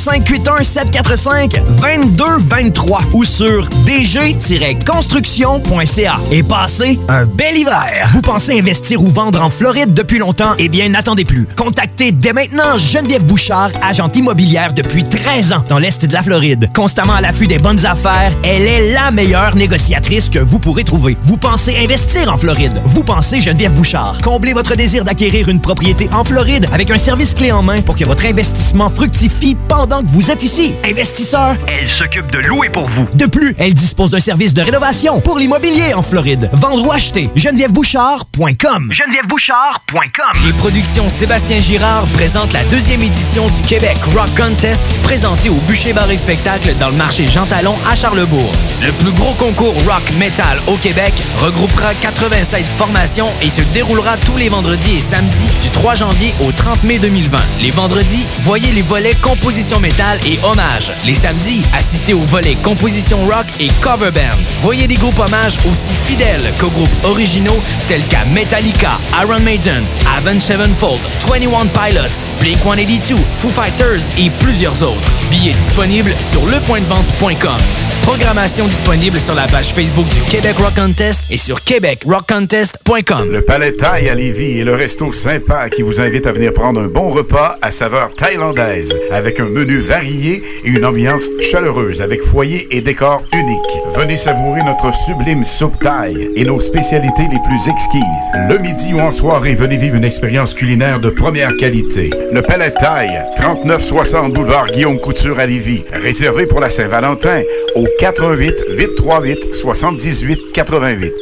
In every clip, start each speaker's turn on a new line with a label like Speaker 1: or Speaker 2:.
Speaker 1: 581-745-2223 ou sur dg-construction.ca et passez un bel hiver. Vous pensez investir ou vendre en Floride depuis longtemps? Eh bien, n'attendez plus. Contactez dès maintenant Geneviève Bouchard, agente immobilière depuis 13 ans dans l'Est de la Floride. Constamment à l'affût des bonnes affaires, elle est la meilleure négociatrice que vous pourrez trouver. Vous pensez investir en Floride? Vous pensez Geneviève Bouchard? Comblez votre désir d'acquérir une propriété en Floride avec un service clé en main pour que votre investissement fructifie pendant que vous êtes ici. Investisseur, elle s'occupe de louer pour vous. De plus, elle dispose d'un service de rénovation pour l'immobilier en Floride. Vendre ou acheter, genevièvebouchard.com. genevièvebouchard.com.
Speaker 2: Les productions Sébastien Girard présentent la deuxième édition du Québec Rock Contest présenté au Bûcher Bar et Spectacle dans le marché Jean Talon à Charlebourg. Le plus gros concours rock metal au Québec regroupera 96 formations et se déroulera tous les vendredis et samedis du 3 janvier au 30 mai 2020. Les vendredis, voyez les volets composition métal et hommage. Les samedis, assistez aux volets composition rock et cover band. Voyez des groupes hommages aussi fidèles qu'aux groupes originaux tels qu'à Metallica, Iron Maiden, Avenged Sevenfold, 21 Pilots, Blink-182, Foo Fighters et plusieurs autres. Billets disponibles sur lepointdevente.com. Programmation disponible sur la page Facebook du Québec Rock Contest et sur québecrockcontest.com.
Speaker 3: Le Palais Thaï à Lévis est le resto sympa qui vous invite à venir prendre un bon repas à saveur thaïlandaise avec un menu varié et une ambiance chaleureuse avec foyer et décor unique. Venez savourer notre sublime soupe thaï et nos spécialités les plus exquises. Le midi ou en soirée, venez vivre une expérience culinaire de première qualité. Le Palais Thaï, 3960 boulevard Guillaume Couture à Lévis. Réservé pour la Saint-Valentin au 88 838 78 88.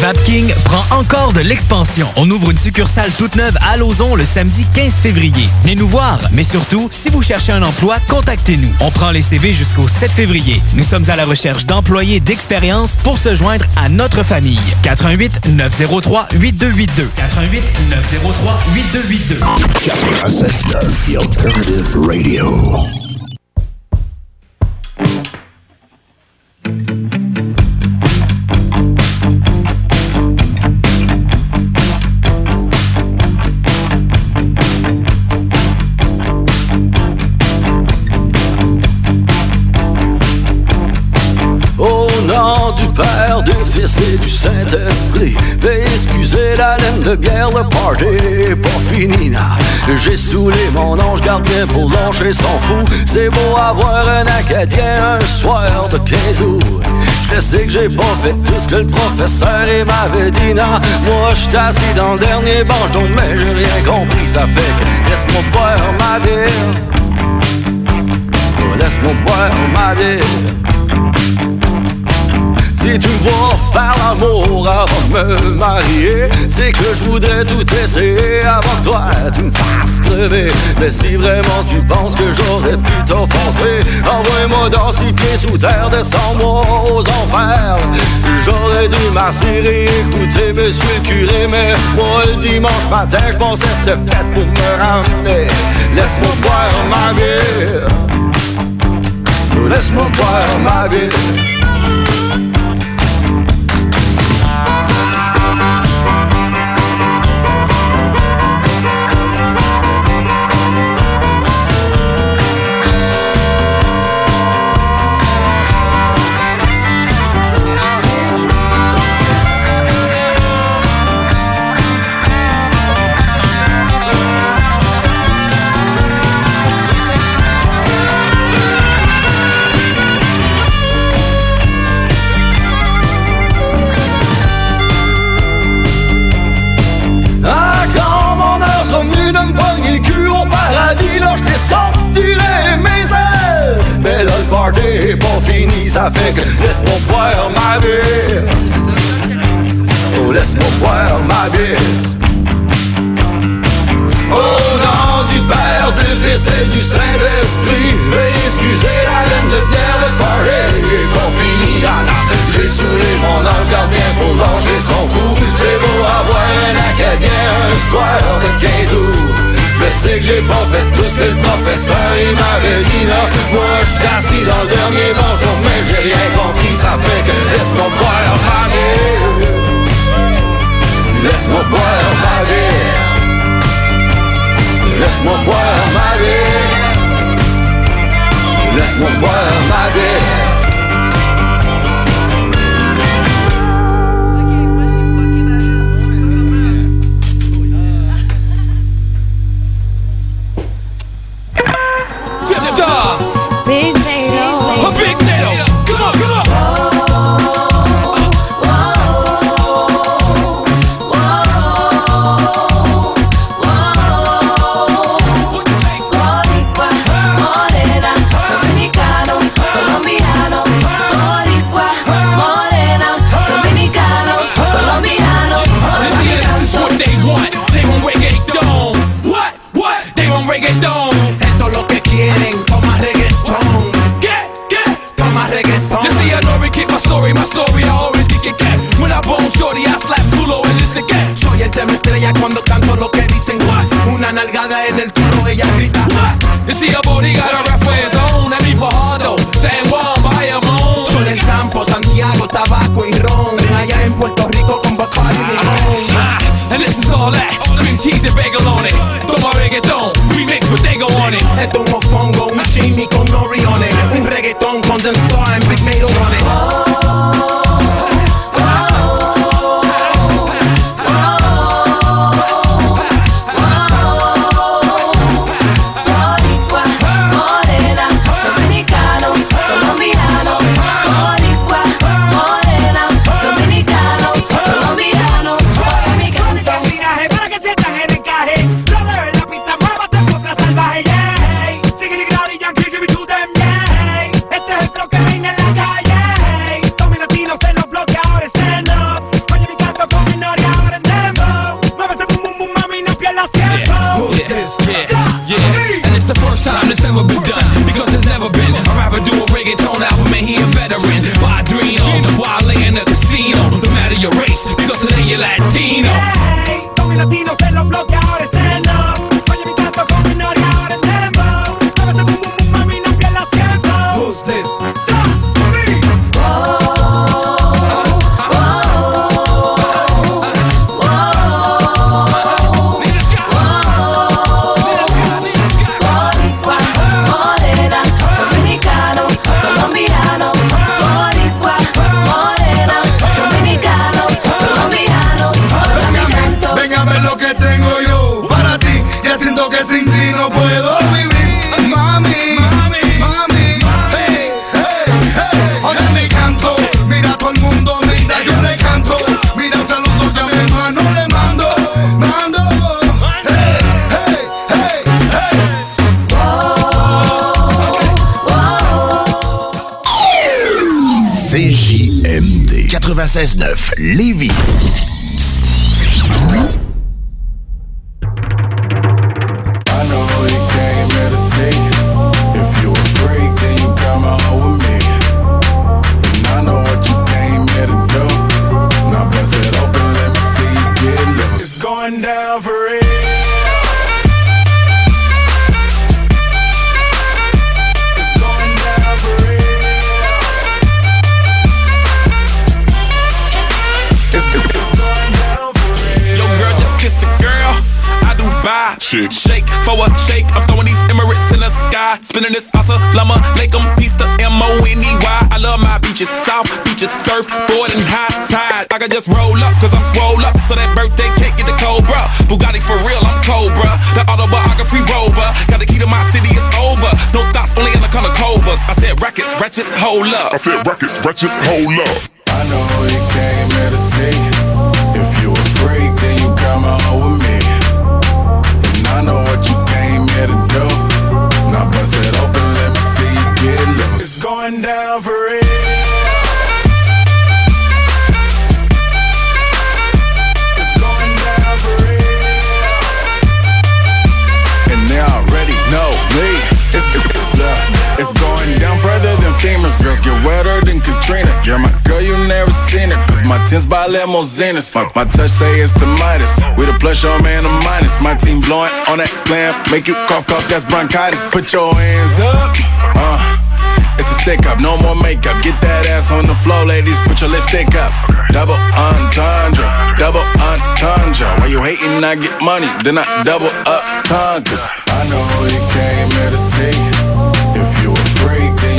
Speaker 2: Vapking prend encore de l'expansion. On ouvre une succursale toute neuve à Lauson le samedi 15 février. Venez nous voir, mais surtout, si vous cherchez un emploi, contactez-nous. On prend les CV jusqu'au 7 février. Nous sommes à la recherche d'employés d'expérience pour se joindre à notre famille. 88 903 8282. 88 903 8282.
Speaker 4: 96 The Alternative Radio.
Speaker 5: Au Fils et du Saint-Esprit, excuser la laine de bière, le party est pas fini. J'ai saoulé mon ange gardien pour lâcher son fou. C'est beau avoir un Acadien un soir de 15 août. Je sais que j'ai pas fait tout ce que le professeur m'avait dit. Non, moi j'étais assis dans le dernier banc, donc mais j'ai rien compris. Ça fait que laisse-moi boire ma bière. Oh, Laisse-moi boire ma bière. Si tu me vois faire l'amour avant de me marier, c'est que je voudrais tout essayer avant que toi tu me fasses crever. Mais si vraiment tu penses que j'aurais pu t'offenser, envoie-moi dans six pieds sous terre, descends-moi aux enfers. J'aurais dû m'assurer, écouter monsieur le curé, mais moi le dimanche matin, je pensais c'était fait pour me ramener. Laisse-moi boire ma bière. Laisse-moi boire ma bière. just
Speaker 6: hold up.
Speaker 7: Tins by limousines. Fuck my touch, say it's the Midas. We the plus, your man, the minus. My team blowing on that slam. Make you cough, cough, that's bronchitis. Put your hands up. Uh. It's a stick up, no more makeup. Get that ass on the floor, ladies. Put your lipstick up. Double entendre, double entendre. Why you hating? I get money, then I double up conquers. I know you came here to see. If you a freak, then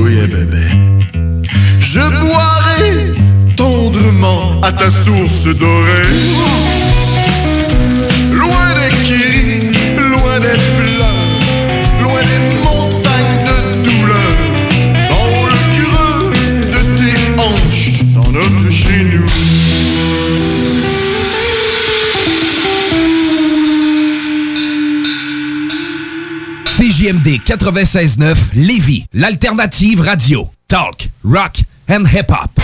Speaker 8: Oui, eh, bébé. Je boirai tendrement à ta source dorée.
Speaker 1: CJMD 96.9 Lévis, l'alternative radio. Talk, rock and hip-hop.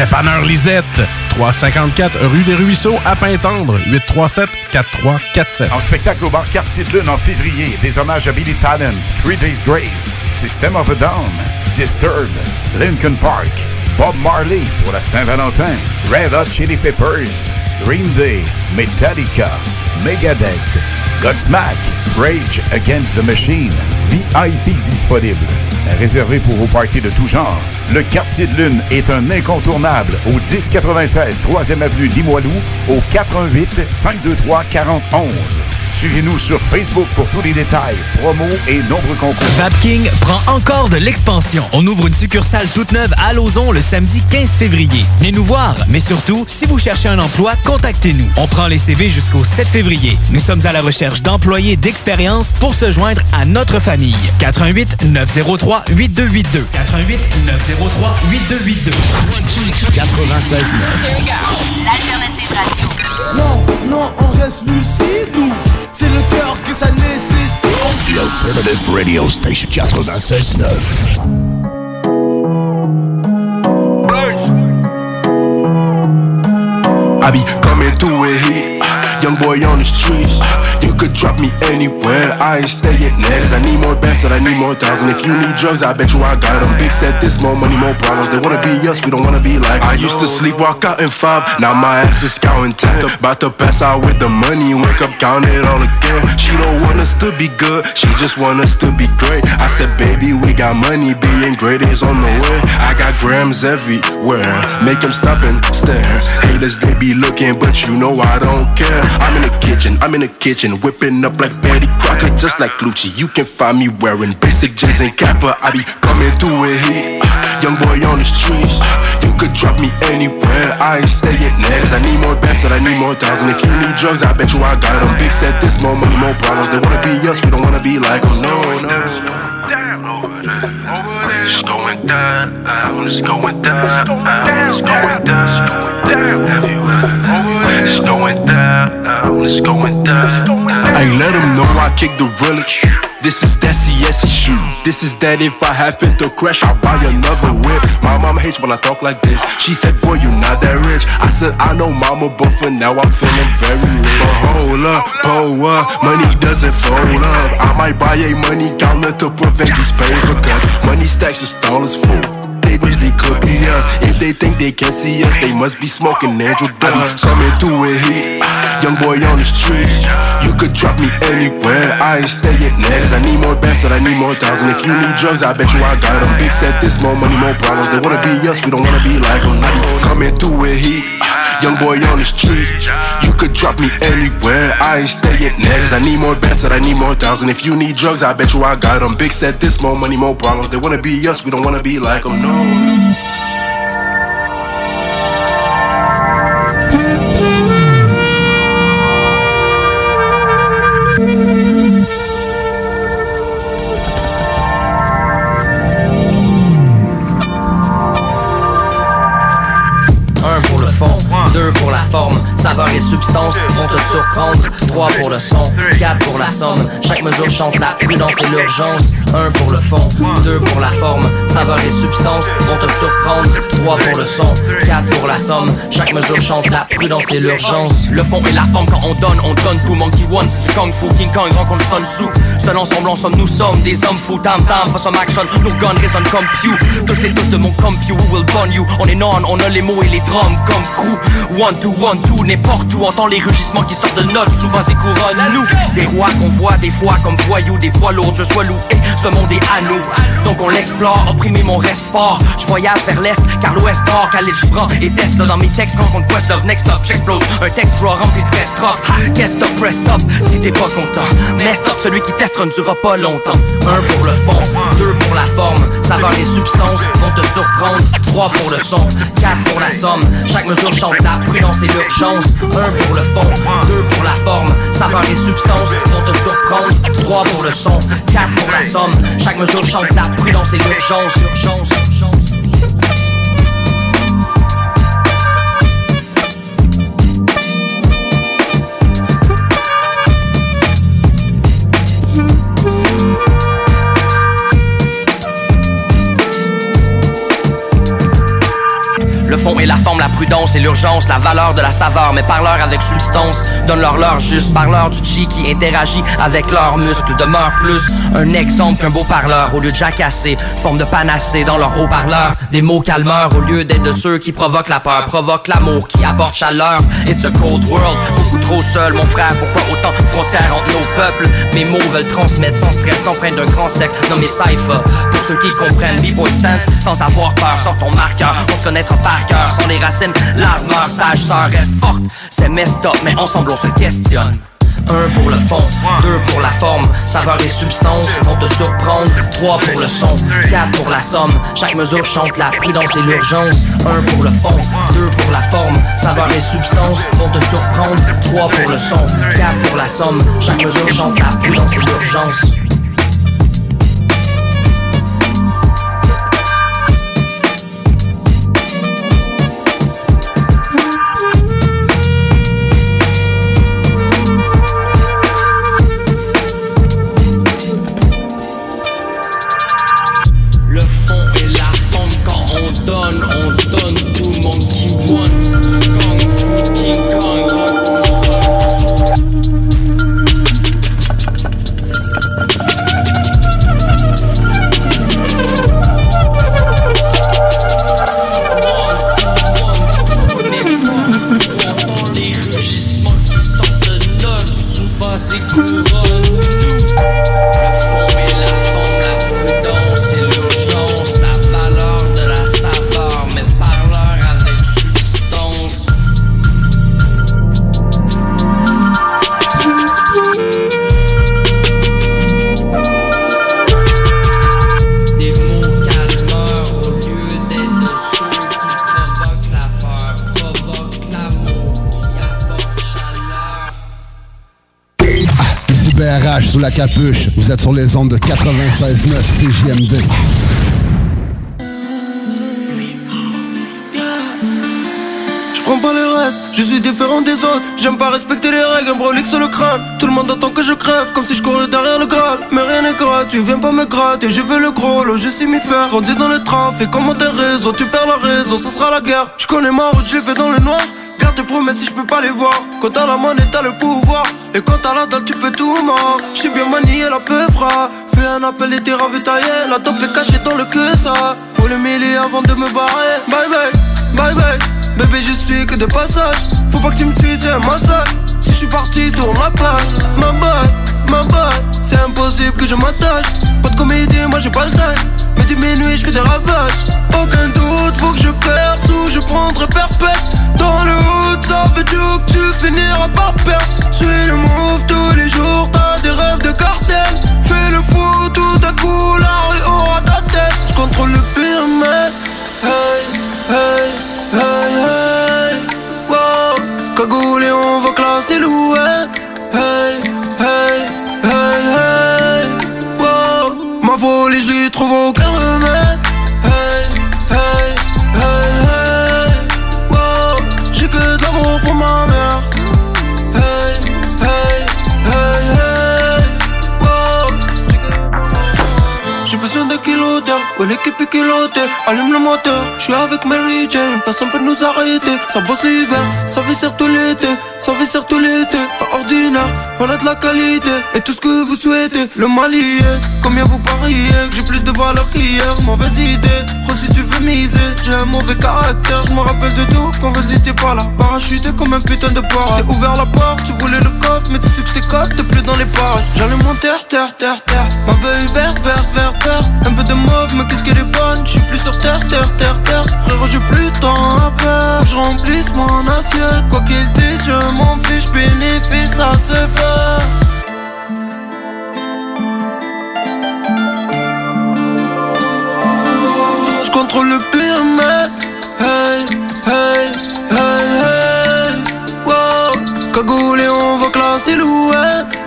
Speaker 9: Dépanneur Lisette. 354 rue des Ruisseaux à Pintendre. 837-4347.
Speaker 3: En spectacle au bar Quartier de Lune en février, des hommages à Billy Talent, Three Days Grace, System of a Down, Disturbed, Lincoln Park, Bob Marley pour la Saint-Valentin, Red Hot Chili Peppers, Green Day, Metallica, Megadeth, Godsmack, Rage Against the Machine, VIP disponible. Réservé pour vos parties de tout genre, le Quartier de Lune est un incontournable au 1096 3e Avenue Limoilou au 418 523 4011. Suivez-nous sur Facebook pour tous les détails, promos et nombreux concours.
Speaker 2: Vapking prend encore de l'expansion. On ouvre une succursale toute neuve à Lauson le samedi 15 février. Venez nous voir, mais surtout, si vous cherchez un emploi, contactez-nous. On prend les CV jusqu'au 7 février. Nous sommes à la recherche d'employés d'expérience pour se joindre à notre famille. 88 903 8282. 88 903 8282.
Speaker 4: 96
Speaker 10: L'alternative radio.
Speaker 11: Non, non, on reste lucide ou cœur que ça nécessite
Speaker 4: The Alternative Radio Station 96.9.
Speaker 12: I be coming through with heat. Young boy on the street. Could drop me anywhere. I ain't staying there. Cause I need more bands, and I need more thousand. If you need drugs, I bet you I got them. Big said this, more money, more problems. They wanna be us, we don't wanna be like. I used to sleep, walk out in five. Now my ass is counting ten. About to pass out with the money. Wake up, count it all again. She don't want us to be good. She just want us to be great. I said, baby, we got money. Being great is on the way. I got grams everywhere. Make them stop and stare. Haters, they be looking, but you know I don't care. I'm in the kitchen, I'm in the kitchen, whipping up like Betty Crocker, just like Lucci. You can find me wearing basic jeans and Kappa. I be coming through with heat. Young boy on the street. You could drop me anywhere. I ain't staying there. Cause I need more bands, and I need more thousand. If you need drugs, I bet you I got them. Big set, this, more money, more problems. They wanna be us, we don't wanna be like them. No, no. It's going down, it's going down, it's going down, everywhere. It's going down, it's going down. I let them know I kick the realest. This is that CS shit. This is that if I happen to crash, I'll buy another whip. My mama hates when I talk like this. She said, Boy, you not that rich. I said, I know mama, but for now I'm feeling very rich. But hold up, pull up, money doesn't fold up. I might buy a money counter to prevent these paper cuts. Money stacks, is full. They wish they could be us. If they think they can see us, they must be smoking Andrew Dust. Coming through with heat. Young boy on the street. You could drop me anywhere. I ain't staying there. Cause I need more bands, and I need more thousand. If you need drugs, I bet you I got them. Big said this, more money, more problems. They wanna be us, we don't wanna be like them. Coming through with heat. Young boy on the street. You could drop me anywhere. I ain't staying there. Cause I need more bands, and I need more thousand. If you need drugs, I bet you I got them. Big said this, more money, more problems. They wanna be us, we don't wanna be like them. No.
Speaker 13: Un pour le fond, deux pour la forme, saveur et substance vont te surprendre, trois pour le son, quatre pour la somme, chaque mesure chante la prudence et l'urgence, un pour le fond, deux pour la forme, saveur et substance. Vont te surprendre, trois pour le son, quatre pour la somme, chaque mesure chante la prudence et l'urgence.
Speaker 14: Le fond et la forme quand on donne, on donne tout Monkey One, du Kung Fu, King Kong rencontre Sun Tzu. Seul ensemble, ensemble, nous sommes des hommes fous, tam tam, some action, nos guns résonnent comme Pew. Touche les touches de mon compu, we will burn you. On est non, on a les mots et les drums comme crew. One to one to, n'importe où, entend les rugissements qui sortent de notes, souvent c'est couronne nous. Des rois qu'on voit des fois comme voyous, des poids lourds, je sois loup, et ce monde est à Donc on l'explore, opprimer mon reste fort. Je voyage vers l'est, car l'ouest or, Khalid Gibran et Tesla dans mes textes Rencontre Questlove, next up, j'explose. Un texte froid rempli de best strophes Qu'est-ce stop, press stop, si t'es pas content? Mais stop, celui qui teste ne durera pas longtemps.
Speaker 13: Un pour le fond, deux pour la forme, saveur et substance vont te surprendre, trois pour le son, quatre pour la somme, chaque mesure chante la prudence et l'urgence, un pour le fond, deux pour la forme, saveur et substance vont te surprendre.
Speaker 14: 3 pour le son, 4 pour la somme. Chaque mesure chante la prudence et l'urgence, urgence, urgence. Le fond et la forme, la prudence et l'urgence, la valeur de la saveur, mais parleur avec substance. Donne-leur l'heure juste, parleur du chi qui interagit avec leurs muscles, demeure plus un exemple qu'un beau parleur. Au lieu de jacasser, forme de panacée dans leur haut-parleur. Des mots calmeurs au lieu d'être de ceux qui provoquent la peur, provoquent l'amour, qui apporte chaleur. It's a cold world, beaucoup trop seul, mon frère. Pourquoi autant de frontières entre nos peuples? Mes mots veulent transmettre sans stress, t'empreinte d'un grand sec nommé Cypher. Pour ceux qui comprennent, B-Boy Stance, sans avoir peur, sors ton marqueur. On se connaîtra par cœur, sans les racines, l'armeur sage sœur reste forte. C'est messed up, mais ensemble on se questionne. Un pour le fond, deux pour la forme, saveur et substance vont te surprendre. Trois pour le son, quatre pour la somme. Chaque mesure chante la prudence et l'urgence. Un pour le fond, deux pour la forme, saveur et substance vont te surprendre. Trois pour le son, quatre pour la somme. Chaque mesure chante la prudence et l'urgence.
Speaker 15: Sous la capuche. Vous êtes sur les ondes de 96.9 CJMD.
Speaker 16: Je prends pas les restes, je suis différent des autres. J'aime pas respecter les règles, un brolique sur le crâne. Tout le monde attend que je crève, comme si je courais derrière le Graal. Mais rien n'est gratuit, viens pas me gratter. Je veux le gros lot, je sais m'y faire. Grandi dans le trafic, comment tes réseaux, tu perds la raison, ce sera la guerre. Je connais ma route, je l'ai fait dans le noir. Garde tes promesses si je peux pas les voir. Quand t'as la monnaie, t'as le pouvoir. Et quand t'as la dalle, tu peux tout mort. J'sais bien manier la peuvra. Fais un appel et t'es ravitaillé. La top est cachée dans le que ça. Faut le mêler avant de me barrer. Bye bye, bye bye. Bébé, je suis que de passage. Faut pas que tu me tues, c'est un massacre. Je suis parti, tourne la page. Ma balle, ma balle. C'est impossible que je m'attache. Pas de comédie, moi j'ai pas le time. Mais des minuit, je fais des ravages. Aucun doute, faut que je perce ou je prendrai perpète. Dans le hood, ça veut dire que tu finiras par perdre. Suis le move tous les jours, t'as des rêves de cartel. Fais le fou, tout à coup, la rue aura ta tête. Je contrôle le. Hey, hey, hey, hey. Wow, cagoulé, on va classer l'ouette. Hey, l'équipe est kilotée Allume le moteur, je suis avec Mary Jane. Personne peut nous arrêter, ça bosse l'hiver Ça viscère tout l'été, ça viscère tout l'été Pas ordinaire, on a de la qualité Et tout ce que vous souhaitez, le mal Combien vous pariez que j'ai plus de valeur qu'hier? Mauvaise idée, trop si tu veux miser J'ai un mauvais caractère, je me rappelle de tout Quand vous étiez pas là, parachuté comme un putain de porc. J'ai ouvert la porte, tu voulais le coffre Mais tu sais que t'es plus dans les parages J'allume mon terre, terre, terre, terre. Ma beuille verte, verte, verte, Un peu de mauve, mais qu'est-ce Je suis plus sur terre, terre, terre, terre. Frérot, j'ai plus temps à perdre. Je remplisse mon assiette. Quoi qu'il dise, je m'en fiche. Bénéfice, ça se fait. Je contrôle le pyramide Hey, hey, hey, hey. Wow. Cagoulé, on va classer l'ouette Hey,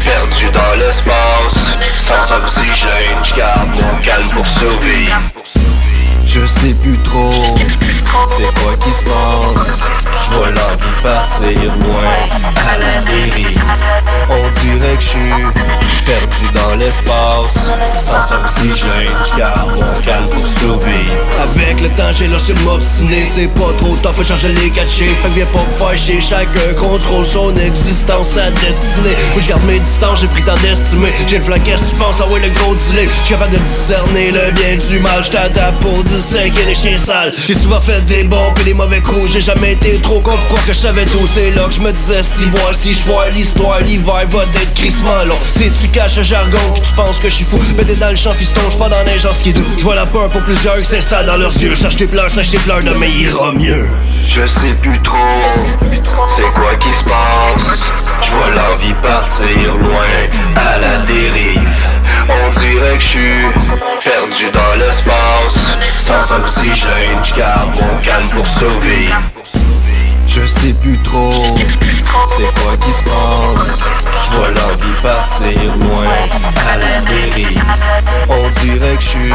Speaker 17: perdu dans l'espace. Sans oxygène, je garde mon calme pour survivre.
Speaker 18: Je sais plus trop c'est quoi qui se passe. Je vois l'envie partir loin. À la dérive. On dirait que je suis l'espace. Sans oxygène, je garde mon calme pour survivre.
Speaker 16: Avec le temps j'ai lâché m'obstiner. C'est pas trop tard, faut changer les catchés Fait que viens pas me faire chier. Chacun contrôle son existence, sa destinée Moi je garde mes distances, j'ai pris temps d'estimer. J'ai le flaquage, tu penses, ah ouais le gros dealer J'suis capable de discerner le bien du mal. J't'attends pour disséquer les chiens sales. J'ai souvent fait des bons pis des mauvais coups. J'ai jamais été trop con pour que je savais tout. C'est là que je me disais si moi si je vois l'histoire L'hiver va être crissement long. Si tu caches le jargon tu penses que je suis fou? T'es dans le champ fiston, j'suis pas dans les gens skidou Je vois la peur pour plusieurs qui s'installent dans leurs yeux. Sache tes pleurs, sache tes pleurs, demain ira mieux.
Speaker 17: Je sais plus trop c'est quoi qui se passe. Je vois l'envie partir loin à la dérive. On dirait que je suis perdu dans l'espace. Sans oxygène, je garde mon calme pour survivre
Speaker 18: Je sais plus trop c'est quoi qui se passe. Je vois l'envie partir loin à la dérive. On dirait que je suis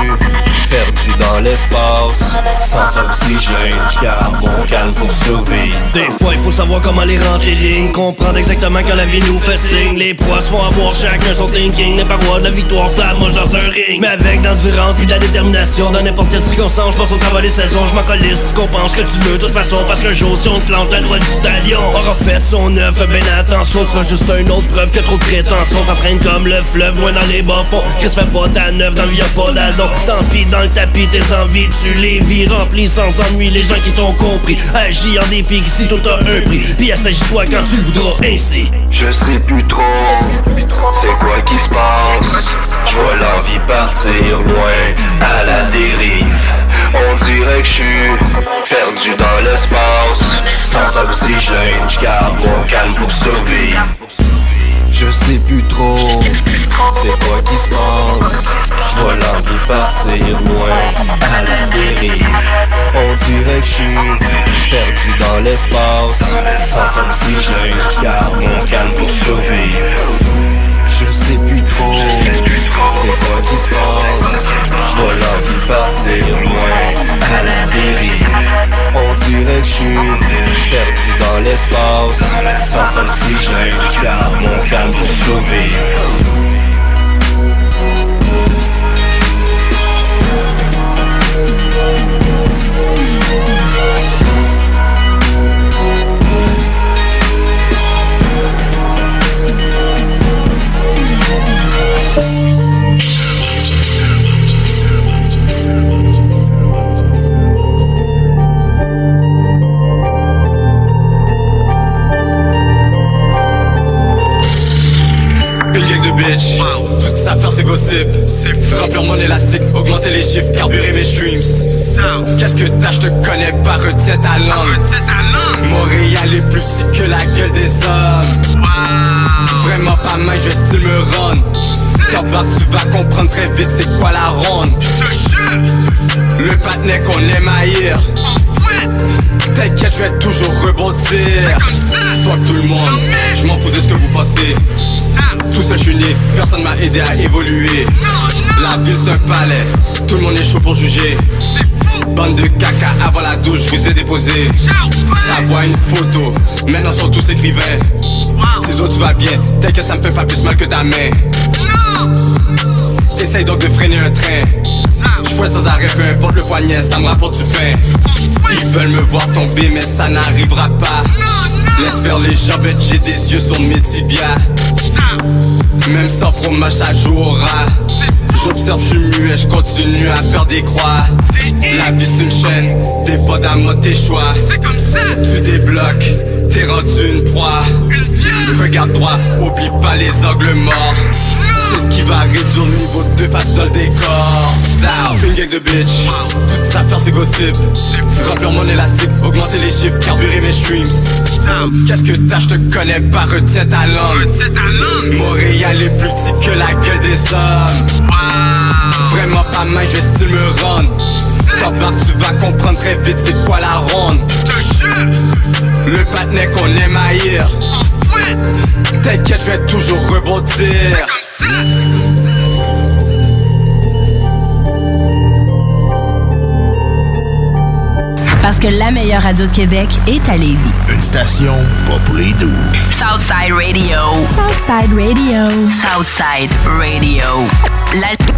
Speaker 18: perdu dans l'espace. Sans oxygène, je garde mon calme pour survivre.
Speaker 16: Des fois il faut savoir comment les rentrer lignes. Comprendre exactement quand la vie nous fait signe. Les proies vont avoir chacun son thinking. Les parois de la victoire ça mange dans un ring. Mais avec d'endurance puis de la détermination Dans n'importe quelle circonstance, je pense au travail des saisons. Je m'en colisse, tu comprends ce que tu veux De toute façon. Parce qu'un jour si on te clenche la loi du stallion. Aura fait son œuvre, ben attention Tu seras juste une autre preuve que trop de prétention. T'entraînes comme le fleuve, loin dans les bas fonds. Chris fait pas ta neuf, dans le vie y'a pas d'adon Tant pis dans le tapis, tes envies tu les vis Remplis sans ennui. Les gens qui t'ont compris Agis en dépit si tout a un prix. Puis assagis-toi quand tu le voudras ainsi.
Speaker 17: Je sais plus trop c'est quoi qui se passe. Je vois l'envie partir loin à la dérive On dirait que je suis perdu dans l'espace. Sans oxygène, je garde mon calme pour survivre.
Speaker 18: Je sais plus trop c'est quoi qui se passe. Je vois l'envie partir loin à la dérive. On dirait que je suis perdu dans l'espace. Sans oxygène, je garde mon calme pour survivre je sais plus trop. C'est quoi qui se passe? Je vois l'envie partir loin. À la dérive On dirait que je suis perdu dans l'espace. Sans oxygène, je garde mon calme pour survivre
Speaker 19: faire c'est Remplir mon élastique, augmenter les chiffres, carburer mes streams. Qu'est-ce que t'as, je te connais pas, retiens ta langue Montréal est plus petit que la gueule des hommes. Vraiment pas mal, je style me run bas, tu vas comprendre très vite c'est quoi la ronde. Le patinet qu'on aime haïr. T'inquiète, je vais toujours rebondir Fuck tout le monde, je m'en fous de ce que vous pensez. Tout seul je suis né, personne m'a aidé à évoluer. La vie c'est un palais, tout le monde est chaud pour juger. Bande de caca avant la douche, je vous ai déposé. Ça voit une photo, maintenant sont tous écrivains. Ciseaux tu vas bien, t'inquiète ça me fait pas plus mal que ta main. Essaye donc de freiner un train. Je sans arrêt, peu importe le poignet, ça me rapporte du pain. Ils veulent me voir tomber mais ça n'arrivera pas Laisse faire les jambettes, j'ai des yeux sur mes tibias. Même sans fromage ça joue au rat J'observe, je suis muet, je continue à faire des croix. La vie c'est une chaîne, t'es pas moi tes choix C'est comme ça. Tu débloques, t'es rendu une proie. Regarde droit, oublie pas les angles morts c'est ce qui va réduire le niveau de face dans le décor. Ça, une gang de bitch Tout ça faire c'est gossip Remplir mon élastique, augmenter les chiffres, carburer mes streams. Qu'est-ce que t'as, je te connais pas, retiens ta langue. Montréal est plus petit que la gueule des hommes. Vraiment pas mal, je vais style me run Top back, tu vas comprendre très vite c'est quoi la ronde. Le patinet qu'on aime haïr. T'inquiète, je vais toujours rebondir.
Speaker 20: Parce que la meilleure radio de Québec est à Lévis.
Speaker 21: Une station pas pour les doux.
Speaker 22: Southside Radio.
Speaker 20: Southside Radio.
Speaker 22: Southside Radio. L'al-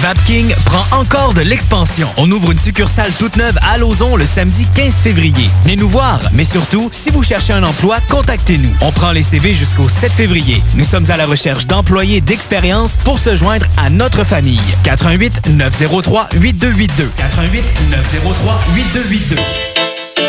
Speaker 2: Vapking prend encore de l'expansion. On ouvre une succursale toute neuve à Lauson le samedi 15 février. Venez nous voir, mais surtout, si vous cherchez un emploi, contactez-nous. On prend les CV jusqu'au 7 février. Nous sommes à la recherche d'employés d'expérience pour se joindre à notre famille. 88 903 8282. 88 903 8282.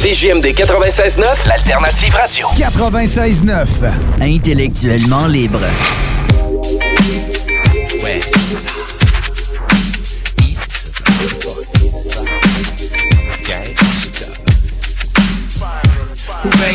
Speaker 23: CJMD 96.9, l'alternative radio.
Speaker 1: 96.9. Intellectuellement libre.
Speaker 24: Ouais.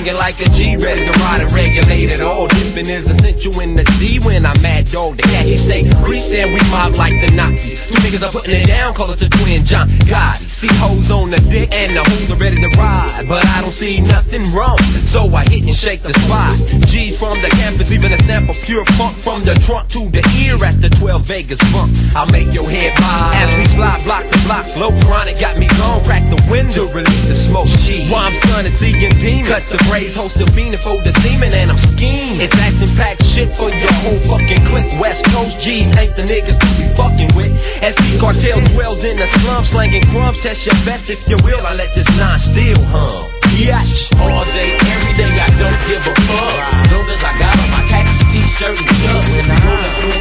Speaker 25: Like a G, ready to ride and regulate it all. Dipping is essential in the sea when I'm mad dog. The cat he say, grease and we mob like the Nazis. Two niggas are putting it down, call it the twin John Gotti. See hoes on the dick and the hoes are ready to ride. But I don't see nothing wrong, so I hit and shake the spot. G's from the campus, leaving a stamp of pure funk from the trunk to the ear at the 12 Vegas funk. I'll make your head bob as we slide block to block. Low chronic got me gone, crack the window, release the smoke. Shit. While I'm stunning, seeing demons. Cut the braids, host the fiend for the semen, and I'm scheming. It's action packed shit for your whole fucking clique. West Coast G's ain't the niggas to be fucking with. SC cartel dwells in the slum, slanging crumbs. Test your best if you will. I let this nine still hum. Yatch. All day, every day, I don't give a fuck. Long as I got on my khakis, t-shirt, and chucks. When I'm rolling through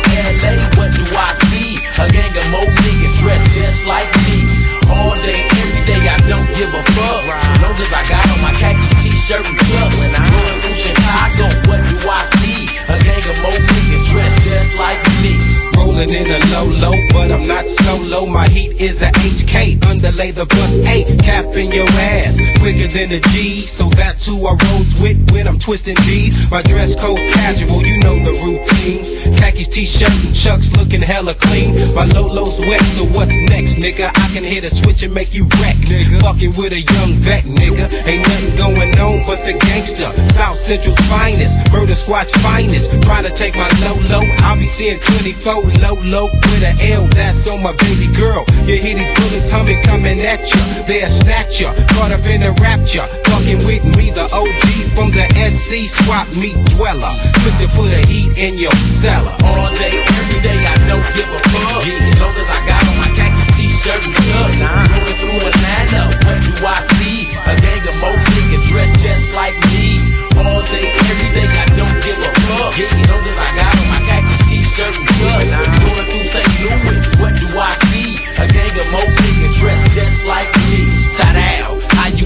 Speaker 25: LA, what do I see? A gang of more niggas dressed just like me. All day, every day, I don't give a fuck. Long as I got on my khakis, t-shirt, and. When I'm through Chicago, what do I see? A gang of more niggas dressed just like me. Rolling in a low low, but I'm not solo. My my heat is a HK. Underlay the plus eight, cap in your ass. Quicker than a G, so that's who I rolls with when I'm twisting G's. My dress code's casual, you know the routine. Khakis, t-shirt, and chucks looking hella clean. My Lolo's wet, so what's next, nigga? I can hit a switch and make you wreck, nigga. Fucking with a young vet, nigga. Ain't nothing going on but the gangster. South Central's finest, murder squad's finest. Try to take my Lolo, I'll be seeing 24 low low with an L. That's on my baby girl. You hear these bullets humming coming at you. They'll snatch you, caught up in a rapture. Fucking with me, the OG from the SC swap meet dweller. Put to put a heat in your cellar.
Speaker 26: All day, every day, I don't give a fuck. Yeah, as long as I got on my khakis, t-shirt, and chucks. Uh-huh. Going through Atlanta, what do I see? A gang of more niggas dressed just like me. All day, every day, I don't give a fuck. Yeah, long as I got on my khakis, t-shirt, and chucks. Going through St. Louis, what do I see? A gang of more niggas dressed just like me. How you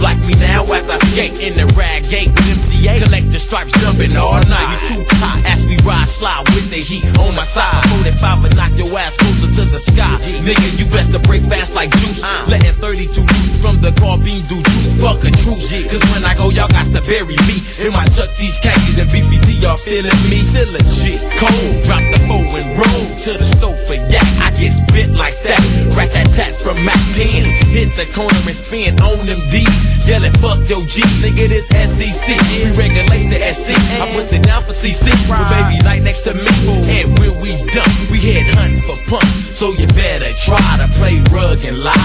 Speaker 26: like me now as I skate in the rag gate with MCA? Collect the stripes jumping all night. You too hot as we ride slide with the heat on my side. 45 and knock your ass closer to the sky. Nigga, you best to break fast like juice. Uh. Letting 32 loose from the carbine do juice. Fuck a truce. Cause when I go, y'all got to bury me. In my Chuck these khakis and BPT, y'all feeling me. Still legit. Cold. Drop the foe and roll to the stove for yak. I get spit like that. Rat that tat from Mac 10s. Hit the corner and spin on them D's. Yelling fuck your G. Nigga, this SEC. We regulate the SC. I put it down for CC. With baby like next to me. And when we done, we head hunting for pump. So you better try to play rug and lie.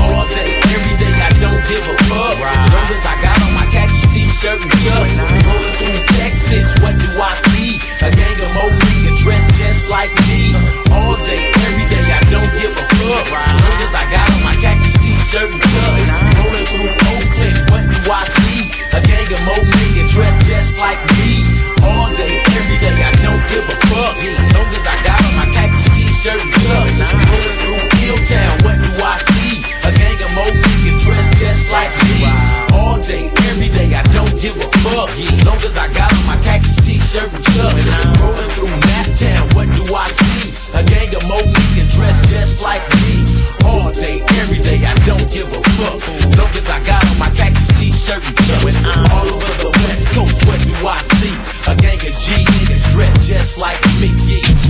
Speaker 26: All day, every day, I don't give a fuck. Long as I got on my khakis, t-shirt, and chucks. Rolling through Texas, what do I see? A gang of more niggas dressed just like me. All day, every day, I don't give a fuck. Long as I got on my khakis, t-shirt, and chucks. See? A gang of more niggas dressed just like me. All day, every day, I don't give a fuck. Long as I got on my khakis, t-shirt, and chucks. Rolling through Hilltown, what do I see? A gang of more niggas dressed just like me. All day, every day, I don't give a fuck. Long as I got on my khakis, t-shirt, and chucks. Rolling through Naptown, what do I see? A gang of more niggas dressed just like me. All day, every day, I don't give a fuck. Long as I got on my khakis, t-shirt, and. All over the West Coast, what do I see? A gang of G niggas dressed just like me.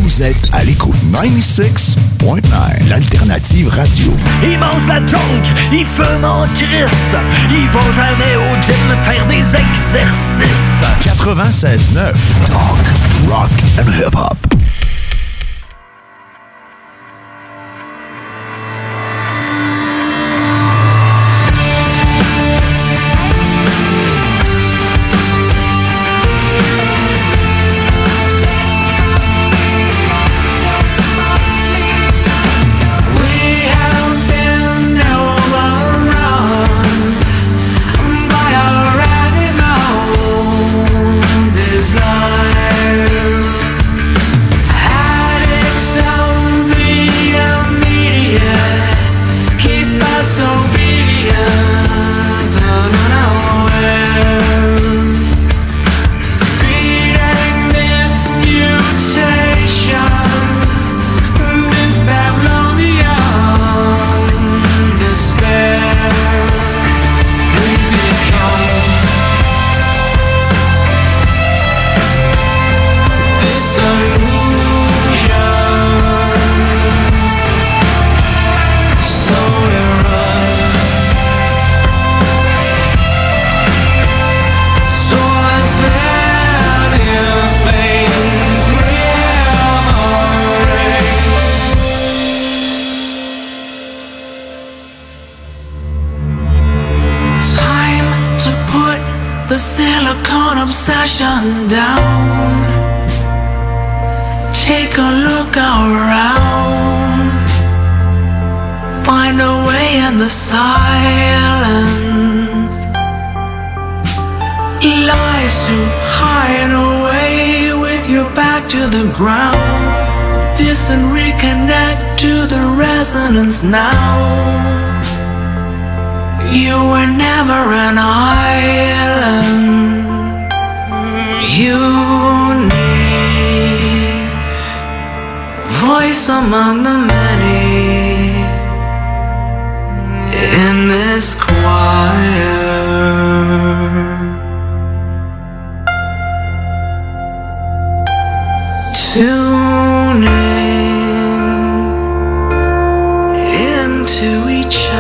Speaker 27: Vous êtes à l'écoute 96.9, l'alternative radio.
Speaker 4: Ils mangent la junk, ils fument en crisse, ils vont jamais au gym faire des exercices.
Speaker 27: 96.9, talk, rock and hip-hop.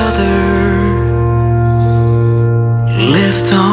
Speaker 24: other. Lift
Speaker 27: on.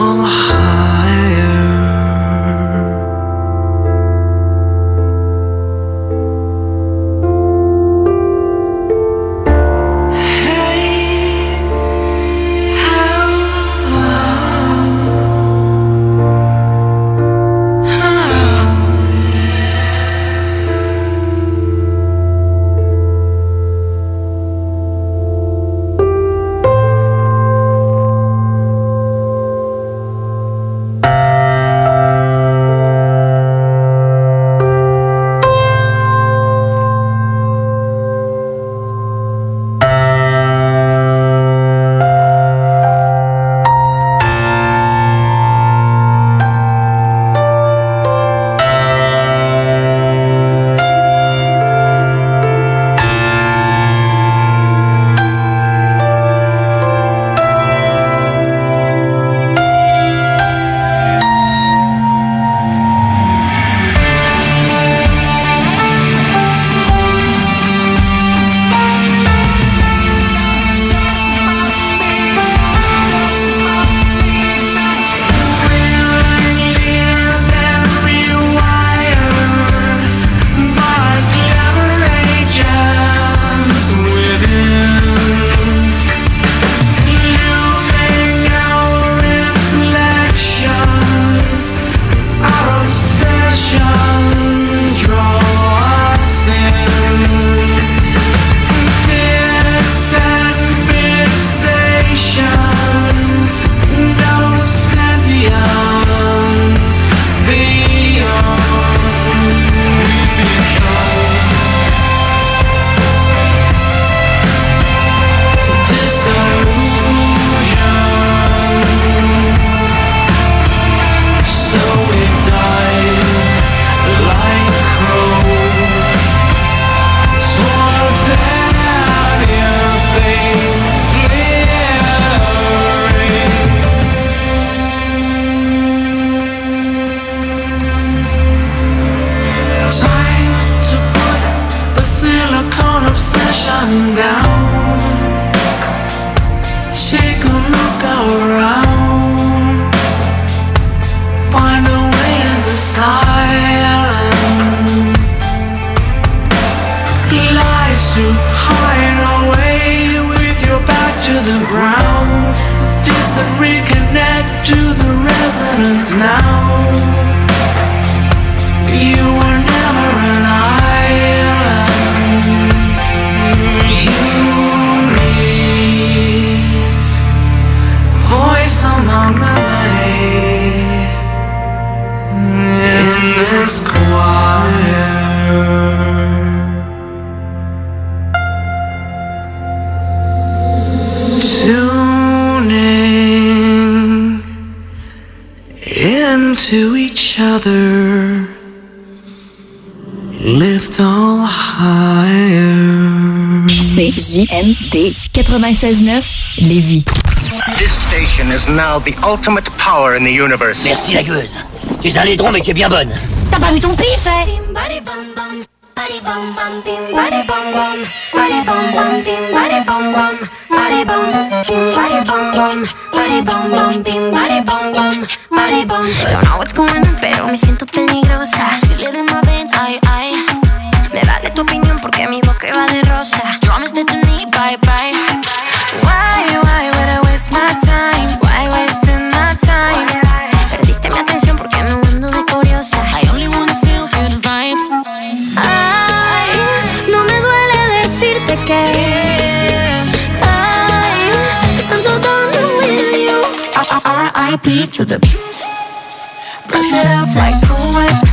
Speaker 28: Merci la gueuse. Tu es un laidron, mais tu es bien bonne.
Speaker 29: T'as pas vu ton pif, eh
Speaker 10: Don't know what's going on, pero me siento peligrosa. Vale tu opinión porque mi boca va de rosa. Bye, bye. to the beat. Bring it off like cool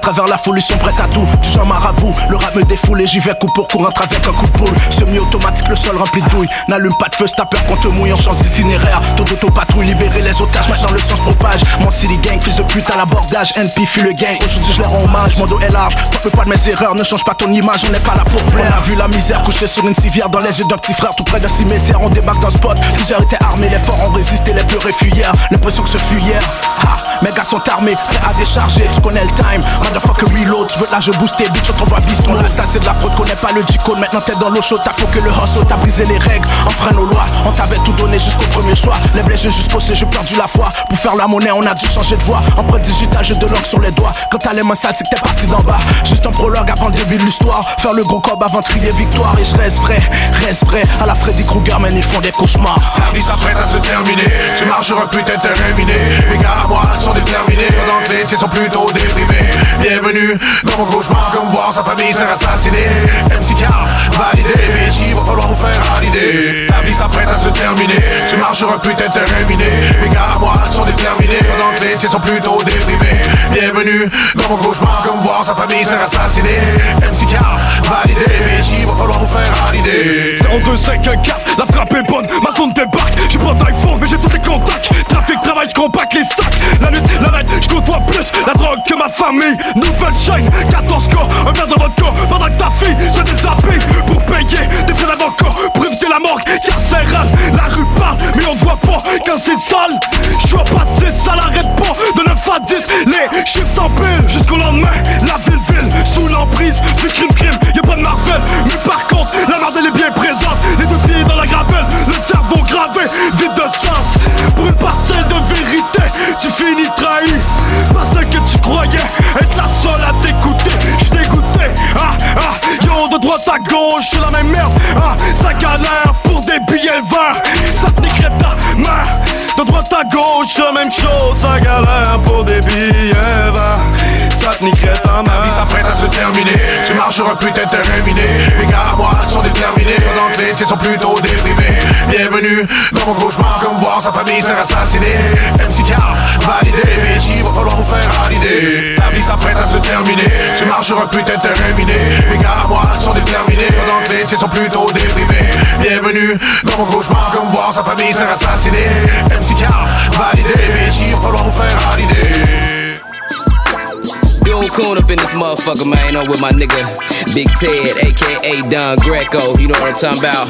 Speaker 30: travers la foule, ils sont prêts à tout. Du genre marabout, le rap me défoule et j'y vais coup pour coup, rentre avec un coup de poule. Semi-automatique, le sol rempli de douille. N'allume pas de feu, c'est peur qu'on te mouille en chance d'itinéraire. Taux d'auto-patrouille, libérer les otages, maintenant le sens propage. Mon city gang, fils de pute à l'abordage. NP, fuit le gang. Aujourd'hui, je leur rends hommage, mon dos est large. T'en pas de mes erreurs, ne change pas ton image, on n'est pas là pour plaire. On vu la misère couchée sur une civière dans les yeux d'un petit frère, tout près d'un cimetière. On débarque dans spot, plusieurs étaient armés, les forts ont résisté, les fuient hier. L'impression que ce fut. Sont armés, prêts à décharger. Tu connais le time, motherfucker reload. Tu veux là, je booste tes bitch, on t'envoie piston. Là, ça c'est de la fraude, connais pas le G-code. Maintenant t'es dans l'eau chaude, t'as que le hustle, t'as brisé les règles. Enfreint nos lois, on t'avait tout donné jusqu'au premier choix. Les blessés jusqu'au C, j'ai perdu la foi. Pour faire la monnaie, on a dû changer de voix. Empreinte digitale, j'ai de l'encre sur les doigts. Quand t'as les mains sales, c'est que t'es parti d'en bas. Juste un prologue avant de révéler l'histoire. Faire le gros cob avant de crier victoire. Et je reste vrai, reste vrai. À la Freddy Krueger, mais ils font des cauchemars.
Speaker 31: La vie s'apprête à se terminer Tu marcheras putain gars sont déterminés Pendant que les tiens sont plutôt déprimés. Bienvenue dans mon cauchemar Comme voir sa famille se faire assassiner MCK validé Bitch va falloir vous faire valider La vie s'apprête à se terminer Tu marcheras putain terminé Les gars à moi sont déterminés Pendant que les tiens sont plutôt déprimés. Bienvenue dans mon cauchemar Comme voir sa famille se faire assassiner MCK validé Bitch va falloir vous faire valider
Speaker 32: 0254, la frappe est bonne, ma zone débarque. J'ai pas d'iPhone mais j'ai tous les contacts. Trafic, travail, je compacte les sacs. La nuit, la je côtoie plus la drogue que ma famille. Nouvelle chaîne, 14 corps, un verre de vodka. Pendant que ta fille se déshabille Pour payer des frais d'avocat. Pour éviter la morgue carcérale La rue parle mais on voit pas quand c'est sale. Je suis passé, ça l'arrête pas De 9 à 10, les chiffres s'empilent Jusqu'au lendemain, la ville-ville Sous l'emprise du crime-crime Y'a pas de Marvel, mais par contre La merde elle est bien présente. Les deux pieds dans la gravelle Le cerveau gravé, vide de sens. Pour une parcelle de vérité Tu finis trahi. Pas celle que tu croyais Être la seule à t'écouter. J'suis dégoûté Ah ah Yo de droite à gauche la même merde. Ah ça galère pour des billets verts. Ça te niquerait ta mère De droite à gauche la même chose Ça galère pour des billets verts Ça ta
Speaker 31: vie. S'apprête à se terminer. Tu marcheras putain terminé. Les gars à moi sont déterminés. Pendant que les tiens sont plutôt déprimés Bienvenue dans mon cauchemar Comme voir sa famille se faire assassiner MCK validé il va falloir vous faire valider La vie s'apprête à se terminer. Tu marcheras putain terminé. Les gars à moi sont déterminés. Pendant que les sont plutôt déprimés Bienvenue dans mon cauchemar Comme voir sa famille se faire assassiner MCK validé il va falloir vous faire valider
Speaker 33: Yo, coon up in this motherfucker, man. I'm with my nigga Big Ted, aka Don Greco. You know what I'm talking about?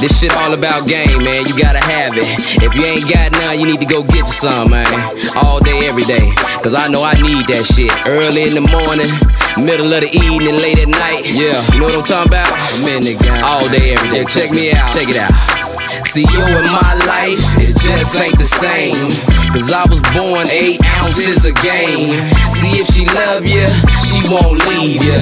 Speaker 33: This shit all about game, man. You gotta have it. If you ain't got none, you need to go get you some, man. All day, every day. Cause I know I need that shit. Early in the morning, middle of the evening, late at night. Yeah, you know what I'm talking about? I'm in the game. All day, every day. Check me out. Check it out. See you in my life, it just ain't the same. Cause I was born eight ounces a game. See if she love ya, she won't leave ya.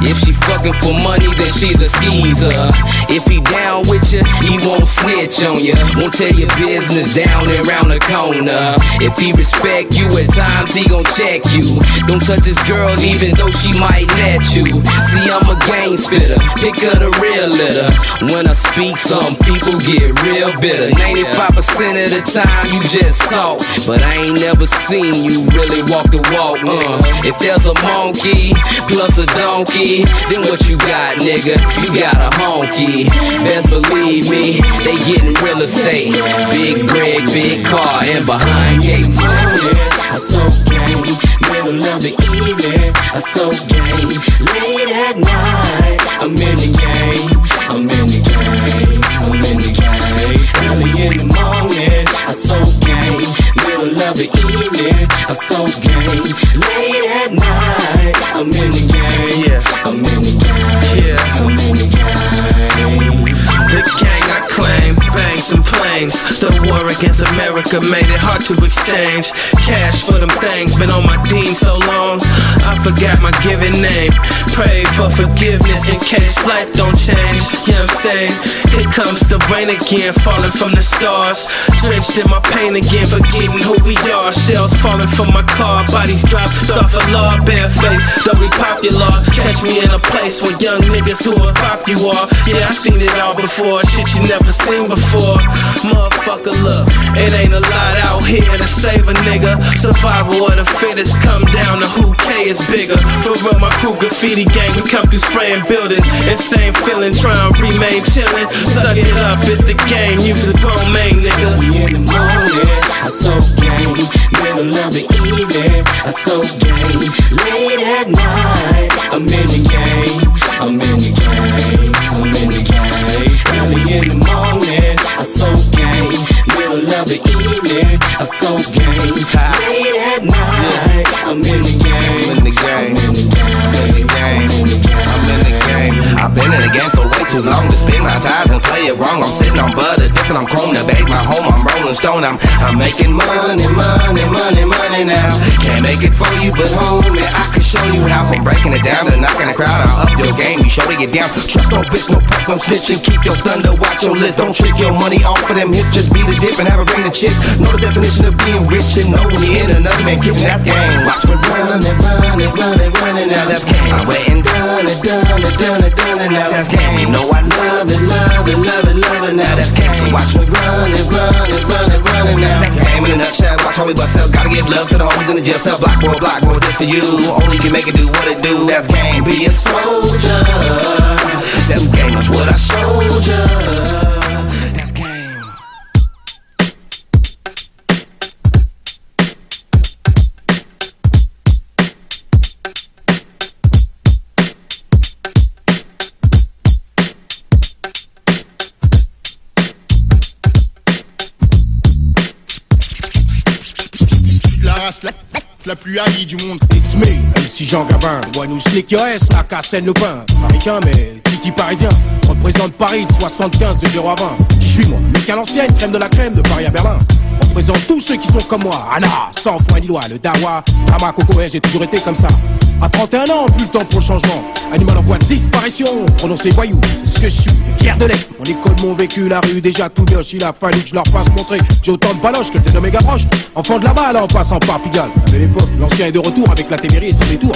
Speaker 33: If she fucking for money, then she's a skeezer. If he down with ya, he won't snitch on ya. Won't tell your business down and round the corner. If he respect you at times, he gon' check you. Don't touch his girl, even though she might let you. See, I'm a game spitter, pick of the real litter. When I speak, some people get real bitter. 95% of the time, you just talk. But I ain't never seen you really walk the walk. Uh, if there's a monkey plus a donkey, then what you got, nigga? You got a honky. Best believe me, they getting real estate. Big brick, big car, and behind gates.
Speaker 34: I so game, middle of the evening. I so game, late at night. I'm in the game, I'm in the game, I'm in the game. Game,
Speaker 24: America made it hard to exchange cash for them things. Been on my team so long, I forgot my given name. Pray for forgiveness in case life don't change. You know what I'm saying? Here comes the rain again, falling from the stars. Drenched in my pain again, forgetting who we are. Shells falling from my car, bodies dropped off a law, bare face. Don't be popular, catch me in a place where young niggas who are pop you are. Yeah, I seen it all before, shit you never seen before. Motherfucker, look, it ain't a lot out here to save a nigga. Survival of the fittest come down to who K is bigger. For real, my crew graffiti gang, we come through spraying buildings. Insane feeling, trying to remain chillin'. Suck it up, it's the game, use a grown nigga.
Speaker 34: We in the morning, I so game, middle of the evening, I so game, late at night, I'm in the game, I'm in the game, I'm in the game, early in the morning, middle of the evening, I'm so game, late at night, I'm in the game,
Speaker 35: I'm in the game, I'm in the game, I'm in the game. I've been in the game for too long to spin my ties and play it wrong. I'm sitting on butter, dipping on chrome, the bag my home. I'm rolling stone. I'm I'm making money, money, money, money now. Can't make it for you, but homie, I can show you how. From breaking it down to knocking the crowd out, up your game. You sure to get down. Trust no bitch, no punk, no snitching. Keep your thunder, watch your lid. Don't trick your money off of them hits. Just beat the dip and have a bring the chicks. Know the definition of being rich and know when you're in another man kitchen. That's game. Watch me run it, run it, run it, run it. Now that's game. I went and done it, done it, done it, done it. Now that's game. You know I love it, love it, love it, love it. Now that's. So watch me run it, run it, run it, run it. Now game in a nutshell. Watch how we bust cells. Gotta give love to the homies in the jail cell. Block boy, block boy. This for you. Only can make it do what it do. That's game. Be a soldier. That's game. That's what I ya.
Speaker 8: La plus haïe du monde.
Speaker 36: It's me, MC Jean Gabin. Moi, nous slick your ass, la cassette le pain. Américain, mais titi parisien. Représente Paris de 75 de 0 à 20. Qui suis moi Le qu'à l'ancienne, crème de la crème de Paris à Berlin. Représente tous ceux qui sont comme moi. Anna, sans foi ni loi, le Dawa. Tama, Coco, ouais, j'ai toujours été comme ça. À 31 ans, plus le temps pour le changement. Animal en voie de disparition, prononcé voyou, c'est ce que je suis, fier de l'être. Mon école, mon vécu, la rue, déjà tout gauche, il a fallu que je leur fasse montrer. J'ai autant de baloches que le dénommé Gavroche. Enfant de la balle en passant par Pigalle. À la belle époque, l'ancien est de retour avec la témérie et ses détours.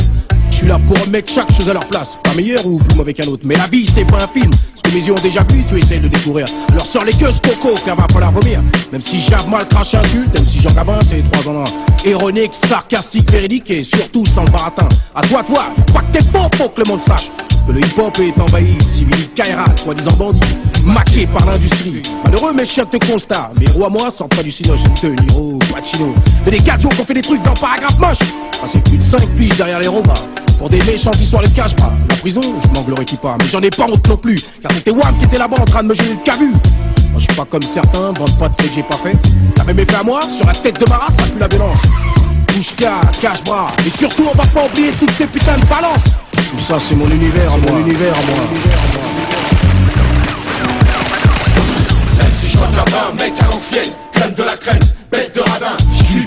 Speaker 36: Je suis là pour remettre chaque chose à leur place. Pas meilleur ou plus mauvais qu'un autre. Mais la vie, c'est pas un film. Ce que mes yeux ont déjà vu, tu essaies de découvrir. Alors sors les queues, coco, car va falloir vomir. Même si j'ave mal craché insulte, même si Jean Gabin, c'est trois en un. Ironique, sarcastique, véridique et surtout sans le baratin. À toi de voir, pas que t'es faux, faut que le monde sache. Que le hip-hop est envahi, civil, Kaira, soi-disant bandit, maqué par l'industrie. Malheureux, mes chiens te constatent. Mais rois, moi, sortent pas du cinoche. De Niro, Pacino. Mais des gadgets qui ont fait des trucs dans paragraphe moche. Passé plus de 5 piges derrière les robots. Pour des méchants histoires de cache pas. La prison, je m'en glorifie pas? Mais j'en ai pas honte non plus. Car c'était Wam qui était là-bas en train de me geler le cabu. Moi, je suis pas comme certains, bande pas de fait que j'ai pas fait. T'as même effet à moi, sur la tête de ma race, ça pue la violence. Touche cache bras. Et surtout, on va pas oublier toutes ces putains de balances. Tout ça, c'est mon univers, à moi. Mon univers, à moi.
Speaker 34: MC
Speaker 36: Jean Gabin, mec à l'ancienne, crème de la crème, bête de radin,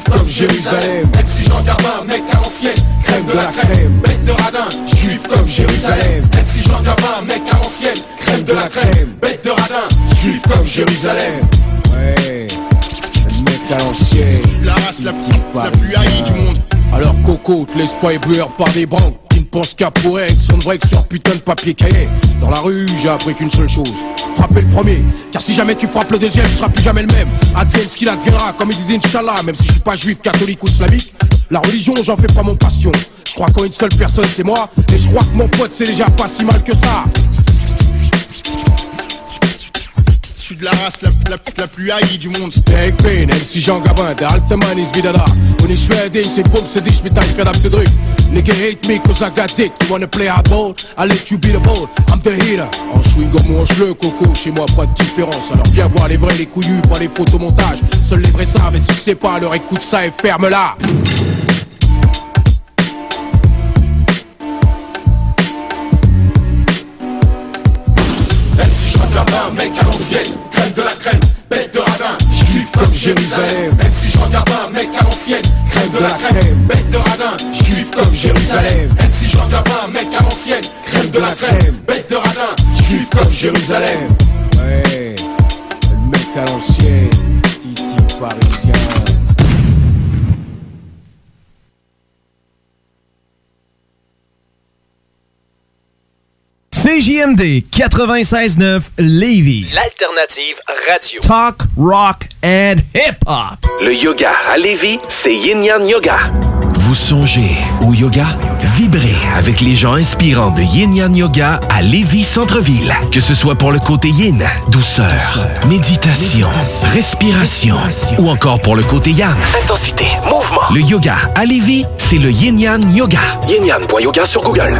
Speaker 36: juif comme Jérusalem. MC Jean Gabin, mec à l'ancienne, crème de la crème, bête de radin, juif comme Jérusalem. MC Jean Gabin, mec à l'ancienne, crème de la crème, bête de radin, juif comme Jérusalem.
Speaker 37: Ouais, mec à l'ancienne.
Speaker 8: La race la, la plus haïe du monde.
Speaker 37: Alors Coco, te laisse pas éblouir par des banques pensent qu'à pour être son break sur putain de papier cahier. Dans la rue, j'ai appris qu'une seule chose. Frapper le premier, car si jamais tu frappes le deuxième, tu seras plus jamais le même. Advienne ce qu'il adviendra, comme il disait Inch'Allah, même si je suis pas juif, catholique ou islamique. La religion, j'en fais pas mon passion. Je crois qu'en une seule personne, c'est moi. Et je crois que mon pote, c'est déjà pas si mal que ça.
Speaker 8: Suis de la race la, la, la plus haïe du monde.
Speaker 37: Take pain, MC Jean Gabin, der alte Mann ist wieder da. Und ich schwör dir, ich bumse dich mit deinem verdammten. Nigga hate me cause I got dick. You wanna play hardball? I let you be the ball. I'm the hitter. En chewing gum ou en cheveux, coco, chez moi pas de différence. Alors viens voir les vrais, les couillus, pas les photomontages. Seuls les vrais savent, et si c'est pas, alors écoute ça et ferme-la.
Speaker 36: L'ancienne, crème de la crème, bête de radin, juif comme Jérusalem. MC Jean Gabin, mec à l'ancienne, crème de la crème, bête de radin, juif comme Jérusalem. MC Jean Gabin, mec à l'ancienne, crème de la crème, bête de radin, juif comme Jérusalem.
Speaker 37: Ouais, le mec à l'ancienne, Titi parisien.
Speaker 1: CJMD 96.9 Lévis.
Speaker 2: L'alternative radio.
Speaker 1: Talk, rock and hip-hop.
Speaker 23: Le yoga à Lévis, c'est Yin Yang Yoga. Vous songez au yoga? Vibrez avec les gens inspirants de Yin Yang Yoga à Lévis Centre-Ville. Que ce soit pour le côté yin, douceur, méditation, respiration, ou encore pour le côté yang, intensité, mouvement. Le yoga à Lévis, c'est le Yin Yang Yoga. Yin Yang.yoga sur Google.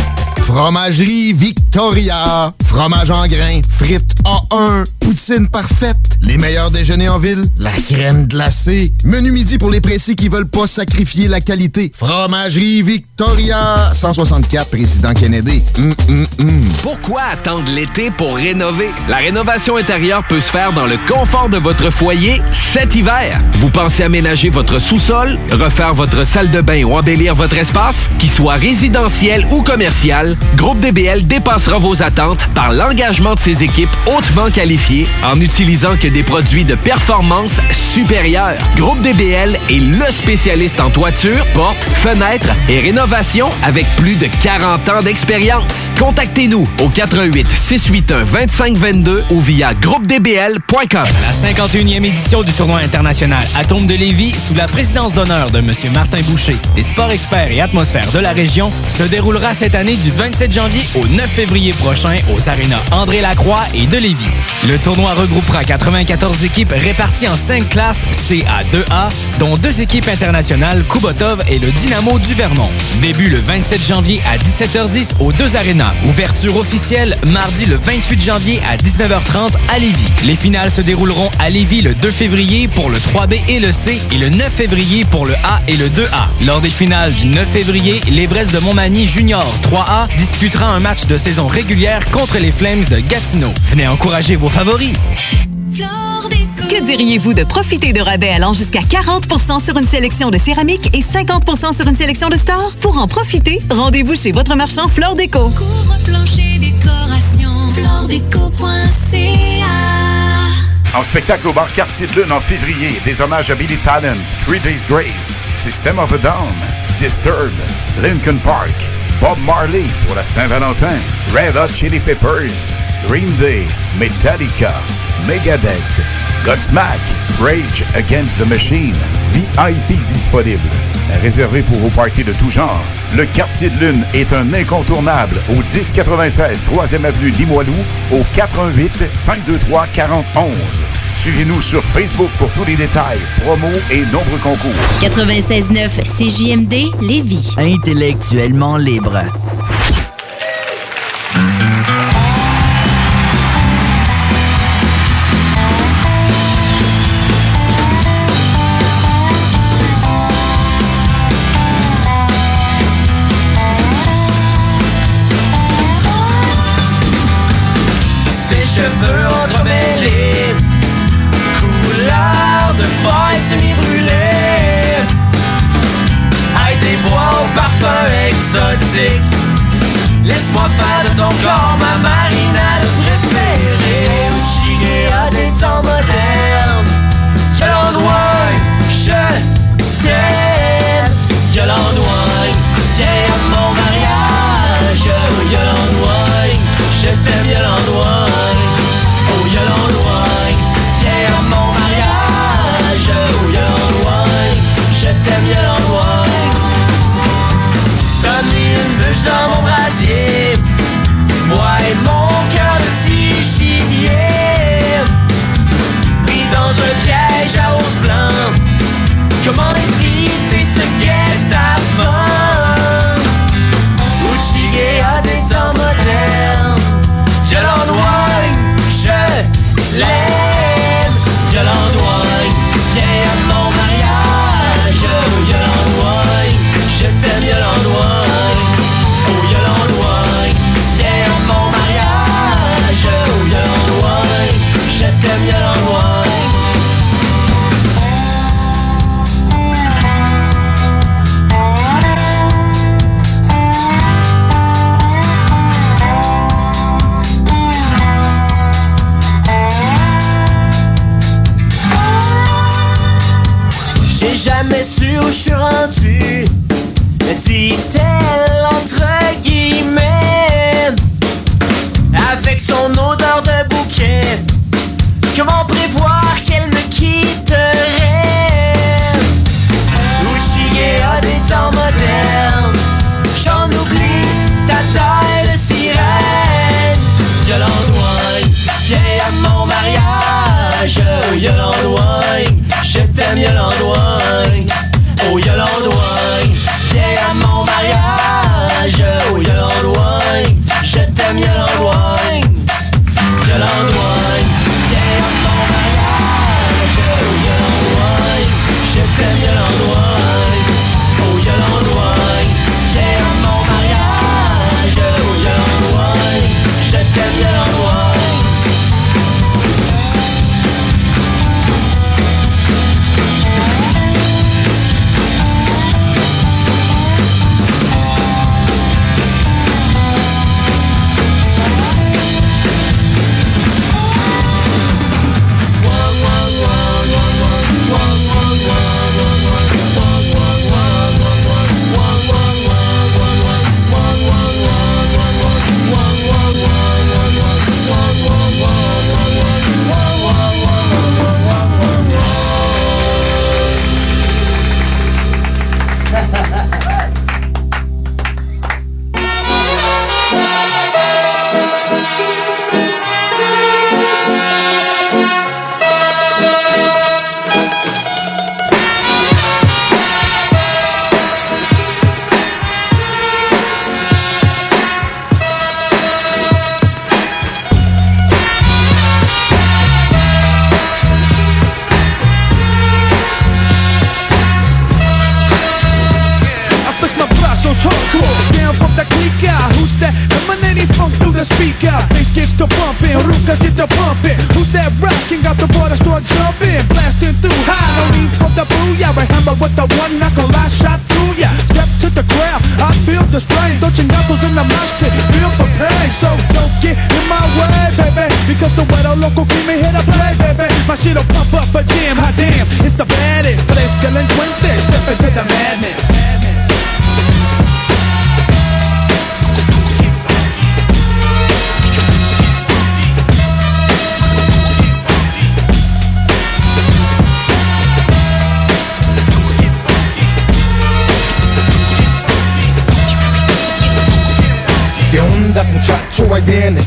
Speaker 38: Fromagerie Victoria. Fromage en grains, frites A1, poutine parfaite, les meilleurs déjeuners en ville, la crème glacée. Menu midi pour les pressés qui veulent pas sacrifier la qualité. Fromagerie Victoria. 164 Président Kennedy. Hum, hum, hum.
Speaker 23: Pourquoi attendre l'été pour rénover? La rénovation intérieure peut se faire dans le confort de votre foyer cet hiver. Vous pensez aménager votre sous-sol, refaire votre salle de bain ou embellir votre espace? Qu'il soit résidentiel ou commercial, Groupe DBL dépassera vos attentes par l'engagement de ses équipes hautement qualifiées en n'utilisant que des produits de performance supérieure. Groupe DBL est le spécialiste en toiture, portes, fenêtres et rénovation avec plus de 40 ans d'expérience. Contactez-nous au 88 681 2522 ou via groupedbl.com.
Speaker 2: La 51e édition du tournoi international Atome de Lévis, sous la présidence d'honneur de M. Martin Boucher, des sports experts et atmosphères de la région, se déroulera cette année du 27 janvier au 9 février prochain aux arénas André Lacroix et de Lévis. Tournoi regroupera 94 équipes réparties en 5 classes CA2A, dont deux équipes internationales, Kubotov et le Dynamo du Vermont. Début le 27 janvier à 17h10 aux deux arénas. Ouverture officielle mardi le 28 janvier à 19h30 à Lévis. Les finales se dérouleront à Lévis le 2 février pour le 3B et le C et le 9 février pour le A et le 2A. Lors des finales du 9 février, l'Everest de Montmagny Junior 3A disputera un match de saison régulière contre les Flames de Gatineau. Venez encourager vos favoris.
Speaker 39: Que diriez-vous de profiter de rabais allant jusqu'à 40% sur une sélection de céramique et 50% sur une sélection de stores? Pour en profiter, rendez-vous chez votre marchand Flore Déco.
Speaker 10: Couvre-plancher décoration, floredeco.ca
Speaker 3: En spectacle au bar Quartier de Lune en février, des hommages à Billy Talent, Three Days Grace, System of a Down, Disturbed, Lincoln Park, Bob Marley pour la Saint-Valentin, Red Hot Chili Peppers, Green Day, Metallica, Megadeth, Godsmack, Rage Against the Machine, VIP disponible. Réservé pour vos parties de tout genre, le Quartier de Lune est un incontournable au 1096 3e Avenue Limoilou au 418 523 4011. Suivez-nous sur Facebook pour tous les détails, promos et nombreux concours.
Speaker 40: 96.9 CJMD Lévis.
Speaker 41: Intellectuellement libre.
Speaker 24: refaire de ton corps ma
Speaker 42: main Come on emotion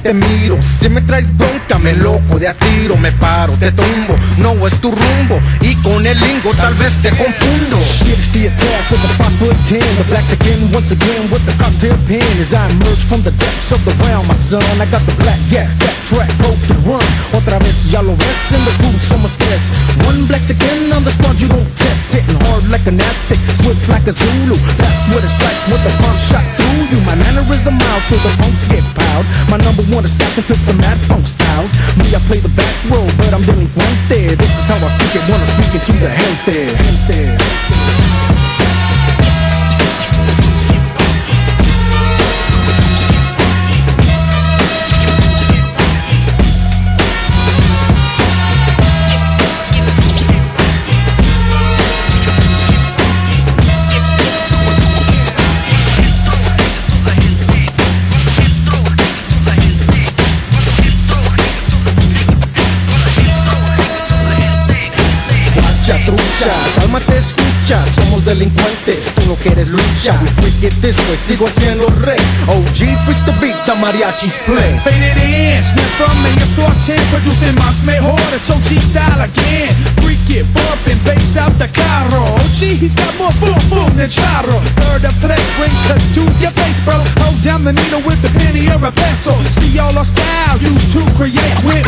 Speaker 42: the é me
Speaker 43: Symmetrize foot 10. The black again, once again with the cocktail pen. As I emerge from the depths of the realm, my son. I got the black gat, that track, hope to run. Otra vez, ya lo ves in the crew, much tres. One black again on the squad, you don't test. Hitting hard like an Aztec, swift like a Zulu. That's what it's like with the pump shot through you. My mannerism miles till the punks get piled. My number one assassin flips the mad funk styles. Me, I play the back row, but I'm delinquente. This is how I kick it when I'm speaking to the gente. gente. Guacha, delincuentes, tú no quieres lucha We freak it this way, sigo siendo rey OG freaks the beat, the mariachis play.
Speaker 44: Faded in, from me, yo soy 10 Producing más mejor, it's OG style again Freak it, bumping, bass out the carro. OG, he's got more boom boom than charro. Third of tres, bring cuts to your face, bro. Hold down the needle with the penny or a pencil See all our style used to create with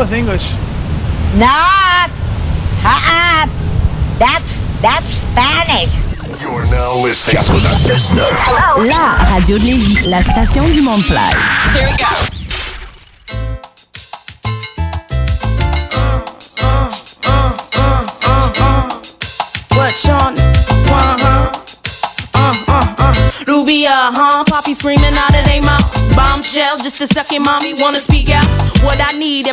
Speaker 44: was English.
Speaker 45: Not. Uh-uh. That's that's Spanish.
Speaker 4: You're now listening. 96.9.
Speaker 10: La radio de Lévis, la station du monde fly.
Speaker 45: Here we go.
Speaker 46: What, Sean? Uh-huh. Uh, uh, uh. Ruby, uh, huh? Poppy screaming out of their mouth. Bombshell, just a second, mommy wanna speak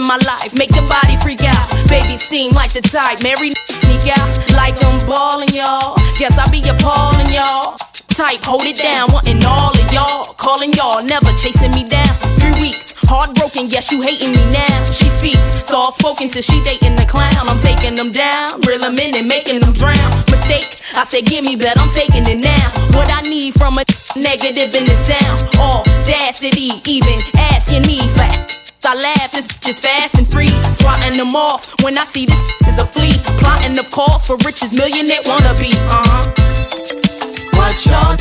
Speaker 46: my life, make the body freak out. Baby seem like the type, Mary sneak out. Like I'm balling, y'all. Guess I be appalling, y'all. Type, hold it down, wanting all of y'all. Calling y'all, never chasing me down. Three weeks, heartbroken, yes, you hating me now. She speaks, soft spoken till she dating the clown. I'm taking them down, reel them in and making them drown. Mistake, I said, give me bet, I'm taking it now. What I need from a negative in the sound. Audacity, even asking me for I laugh, this bitch is fast and free. Swatting them off when I see this is a flea. Plotting, the course, for riches, millionaire wannabe. Uh huh. What y'all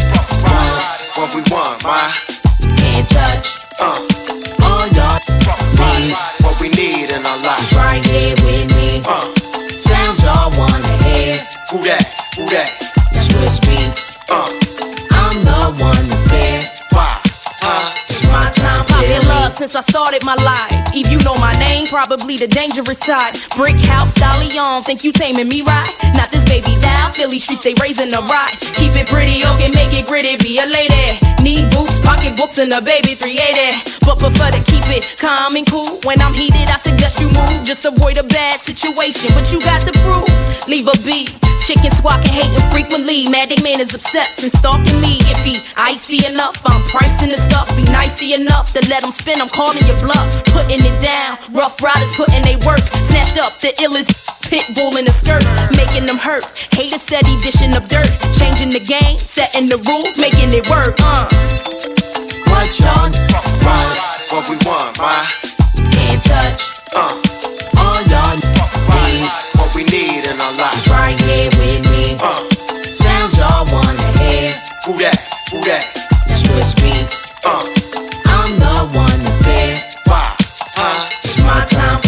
Speaker 14: What we want, why?
Speaker 46: Can't touch.
Speaker 14: Uh,
Speaker 46: All y'all needs
Speaker 14: what we need in our life.
Speaker 46: is right here with me.
Speaker 14: Uh,
Speaker 46: Sounds y'all wanna hear.
Speaker 14: who that? Who that?
Speaker 46: Swiss beats.
Speaker 14: Uh,
Speaker 46: I'm the one since I started my life. If you know my name, probably the dangerous side. Brick house, stallion, think you taming me right? Not this baby down, Philly streets, they raising the ride. Keep it pretty, okay, make it gritty, be a lady. Need boots, pocketbooks, and a baby 380. But prefer to keep it calm and cool. When I'm heated, I suggest you move. Just avoid a bad situation, but you got the proof. Leave a beat. Chicken squawking, hating frequently. Mad man is obsessed and stalking me. If he icy enough. I'm pricing the stuff, be nicey enough to let them spin. I'm calling your bluff, putting it down. Rough riders putting they work. Snatched up the illest pit bull in a skirt, making them hurt. Haters steady dishing up dirt, changing the game, setting the rules, making it work. Uh. What y'all want?
Speaker 35: What we want, why?
Speaker 46: Can't touch.
Speaker 35: Uh,
Speaker 46: All y'all need
Speaker 35: what we need in our lives.
Speaker 46: is right here with me.
Speaker 35: Uh,
Speaker 46: Sounds y'all wanna hear.
Speaker 35: Who that?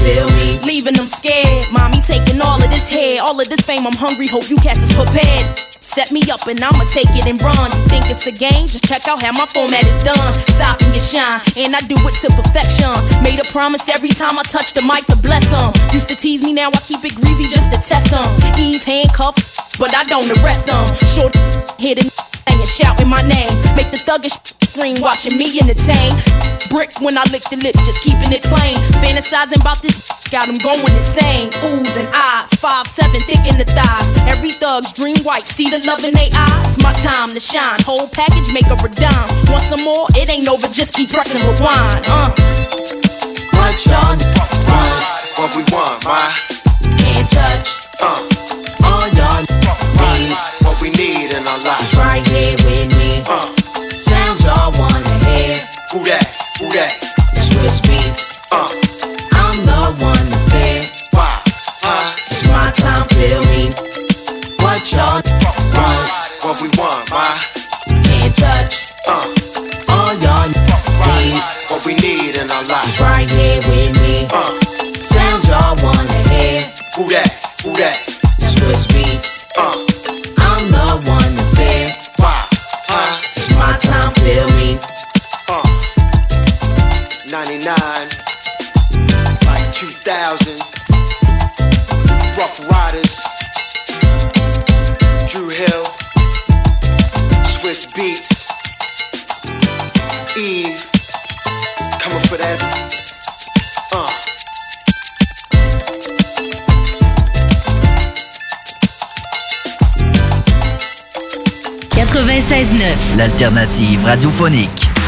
Speaker 46: Feel me. Leaving them scared. Mommy taking all of this hair, all of this fame. I'm hungry, hope you cats is prepared. Set me up and I'ma take it and run. You think it's a game? Just check out how my format is done. Stop and get shine, and I do it to perfection. Made a promise every time I touch the mic to bless them. Used to tease me, now I keep it greasy just to test them. Eve handcuffed, but I don't arrest them. Short hit and and shouting my name. Make the thuggish scream, watching me entertain. Brick when I lick the lip, just keeping it plain. Fantasizing about this, got them going insane. Oohs and eyes, five seven, thick in the thighs. Every thug's dream white, see the love in they eyes. My time to shine, whole package make her a dime. Want some more? It ain't over, just keep pressing rewind. Uh. What y'all want?
Speaker 35: What we want, why?
Speaker 46: Can't touch.
Speaker 35: Uh,
Speaker 46: All y'all need
Speaker 35: what we need in our lives.
Speaker 46: is right here with me.
Speaker 35: Uh,
Speaker 46: Sounds y'all wanna hear.
Speaker 35: who that? Who that?
Speaker 46: Swiss beats.
Speaker 35: Uh,
Speaker 46: I'm the one to fear.
Speaker 35: why? Huh?
Speaker 46: It's my time, feel me. What y'all want?
Speaker 35: What we want, why?
Speaker 46: Can't touch.
Speaker 35: Uh,
Speaker 46: All y'all need
Speaker 35: what we need in our lives.
Speaker 46: right here with me.
Speaker 35: Uh,
Speaker 46: Sounds y'all wanna hear.
Speaker 35: who that? Who that? 2000, Rough Riders, Drew Hill, Swiss Beats, Eve, coming for that. Uh.
Speaker 41: L'alternative radiophonique.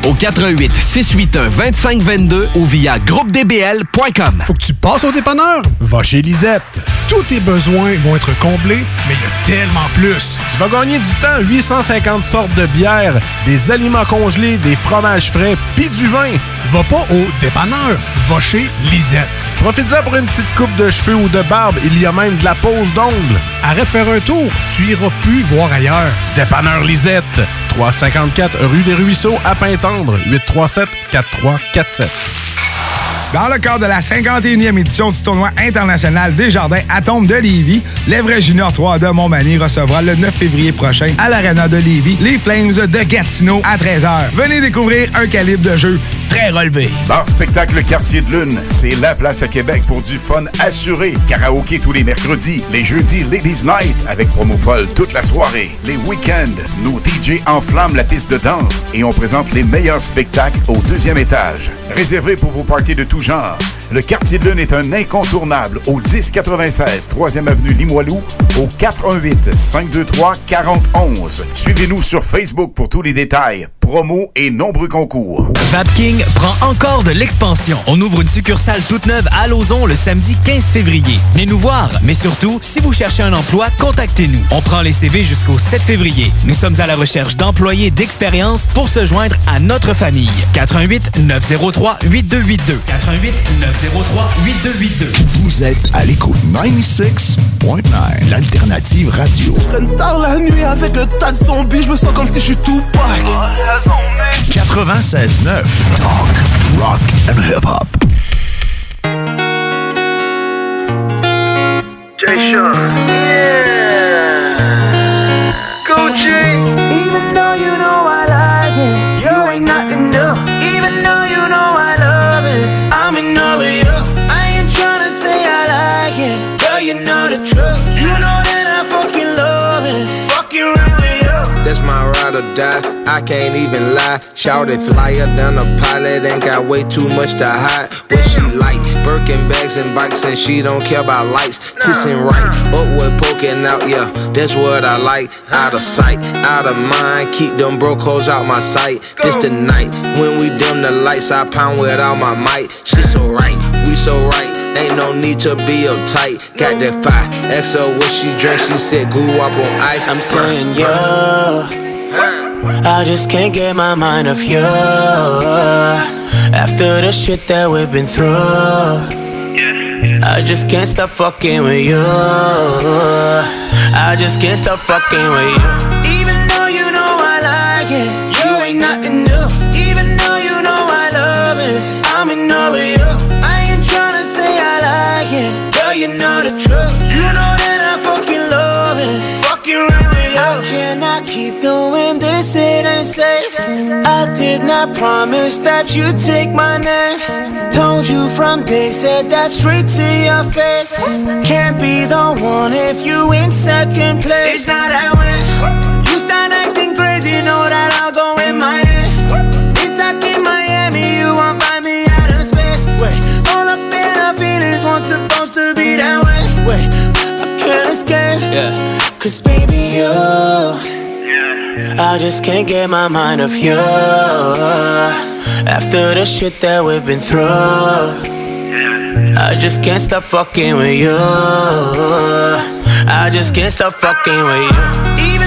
Speaker 23: au 88 681 2522 ou via groupedbl.com.
Speaker 44: Faut que tu passes au dépanneur. Va chez Lisette. Tous tes besoins vont être comblés, mais il y a tellement plus.
Speaker 9: Tu vas gagner du temps. 850 sortes de bières, des aliments congelés, des fromages frais, puis du vin.
Speaker 44: Va pas au dépanneur. Va chez Lisette.
Speaker 9: Profites-en pour une petite coupe de cheveux ou de barbe. Il y a même de la pose d'ongles.
Speaker 44: Arrête de faire un tour. Tu iras plus voir ailleurs.
Speaker 9: Dépanneur Lisette. 354 rue des Ruisseaux à Pintendre. 837 4347.
Speaker 47: Dans le cadre de la 51e édition du tournoi international des jardins Atomes de Lévis, l'Evray Junior 3 de Montmagny recevra le 9 février prochain à l'Arena de Lévis les Flames de Gatineau à 13h. Venez découvrir un calibre de jeu très relevé.
Speaker 3: Bar Spectacle Quartier de Lune, c'est la place à Québec pour du fun assuré. Karaoké tous les mercredis, les jeudis Ladies Night avec promo folle toute la soirée. Les week-ends, nos DJ enflamment la piste de danse et on présente les meilleurs spectacles au deuxième étage. Réservé pour vos parties de tout genre. Le Quartier de Lune est un incontournable au 1096 3e avenue Limoilou au 418 523 4011. Suivez-nous sur Facebook pour tous les détails, promos et nombreux concours.
Speaker 2: Vapking prend encore de l'expansion. On ouvre une succursale toute neuve à Lauson le samedi 15 février. Venez nous voir, mais surtout, si vous cherchez un emploi, contactez-nous. On prend les CV jusqu'au 7 février. Nous sommes à la recherche d'employés d'expérience pour se joindre à notre famille. 88 903 8282. 88 903 8282.
Speaker 4: Vous êtes à l'écoute 96.9, l'alternative radio.
Speaker 41: Je traîne tard la nuit avec un tas de zombies, je me sens comme si je suis tout
Speaker 4: 96.9, talk, rock and hip-hop.
Speaker 41: Jay Sean. Yeah. Gucci. Even though you know I like it, you ain't nothing new. Even though
Speaker 48: die. I can't even lie. Shout it flyer than a pilot. Ain't got way too much to hide. What she like? Birkin bags and bikes, and she don't care about lights. Kissing right, upward poking out. Yeah, that's what I like. Out of sight, out of mind. Keep them broke hoes out my sight. This the night when we dim the lights. I pound with all my might. She so right, we so right. Ain't no need to be uptight. Got that fire. XO, what she drank. She said grew up on ice.
Speaker 41: I'm saying yeah. I just can't get my mind off you. After the shit that we've been through, I just can't stop fucking with you. I just can't stop fucking with you. Promise that you'd take my name. Told you from day, said that straight to your face. Can't be the one if you in second place. It's not that I just can't get my mind off you. After the shit that we've been through, I just can't stop fucking with you. I just can't stop fucking with you.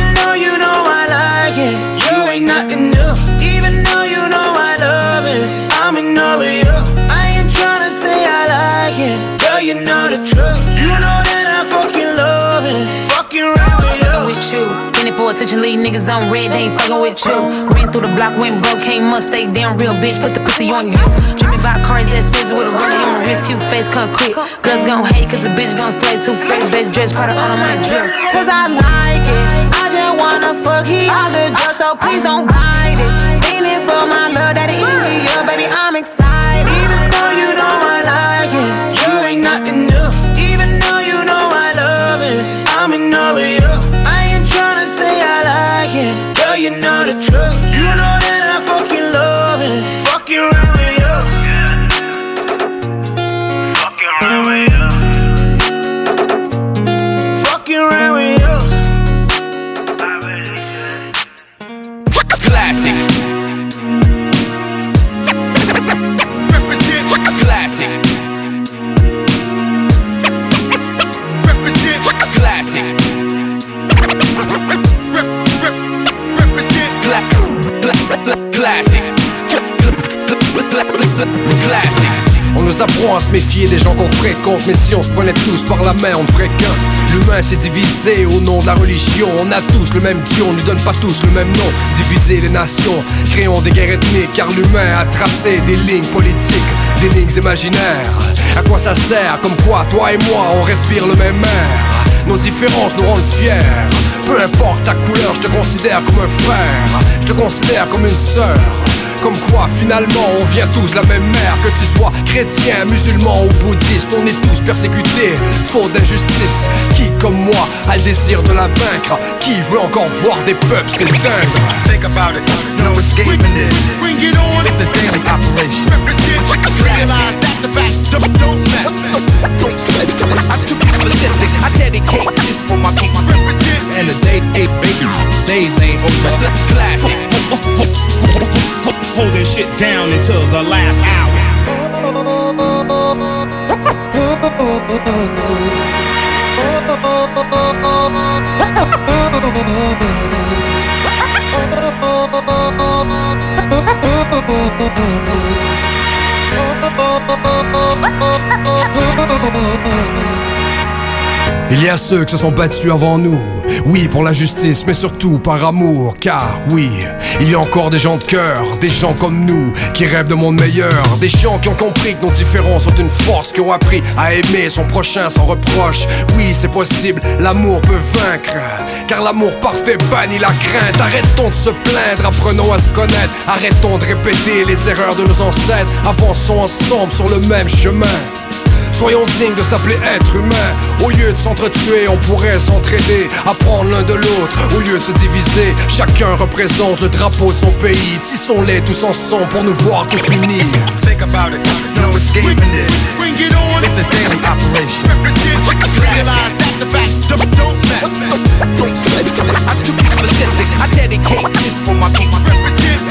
Speaker 41: Switching lead niggas on red, they ain't fucking with you. Ran through the block, went broke, can't must stay damn real bitch. Put the pussy on you. Dreaming about cars that says with a rollie on my wrist, cute face, come quick. Girls gon' hate, cause the bitch gon' stay too fake. Best dress, powder all on my drip. Cause I like it. I just wanna fuck, he out the dress, so please don't hide
Speaker 36: se méfier des gens qu'on fréquente. Mais si on se prenait tous par la main, on ne ferait qu'un. L'humain s'est divisé au nom de la religion. On a tous le même Dieu, on ne lui donne pas tous le même nom. Diviser les nations, créons des guerres ethniques Car l'humain a tracé des lignes politiques Des lignes imaginaires. À quoi ça sert? Comme quoi, toi et moi, on respire le même air. Nos différences nous rendent fiers. Peu importe ta couleur, je te considère comme un frère. Je te considère comme une sœur comme quoi finalement on vient tous de la même mère Que tu sois chrétien, musulman ou bouddhiste On est tous persécutés, faute d'injustice Qui comme moi a le désir de la vaincre? Qui veut encore voir des peuples s'éteindre
Speaker 49: Think about it, no escaping this. Bring it on. It's a daily operation. Realize that the fact don't, don't mess. Don't sweat. I'm too specific. I dedicate this for my people.
Speaker 36: And the day ain't baby, days ain't over
Speaker 49: Classic.
Speaker 50: Holding shit down until the last hour.
Speaker 36: Il y a ceux qui se sont battus avant nous, oui pour la justice, mais surtout par amour, car oui, il y a encore des gens de cœur, des gens comme nous, qui rêvent de monde meilleur, des gens qui ont compris que nos différences sont une force, qui ont appris à aimer son prochain sans reproche. Oui, c'est possible, l'amour peut vaincre, car l'amour parfait bannit la crainte. Arrêtons de se plaindre, apprenons à se connaître, arrêtons de répéter les erreurs de nos ancêtres, avançons ensemble sur le même chemin. Soyons dignes de s'appeler être humain Au lieu de s'entretuer, on pourrait s'entraider Apprendre l'un de l'autre, au lieu de se diviser Chacun représente le drapeau de son pays Tissons-les tous ensemble pour nous voir tous unis
Speaker 49: Think about it, no escaping this. Bring it on. It's a daily operation. Realize that the fact don't, don't mess. Don't sweat. I'm too specific. I dedicate this for my people.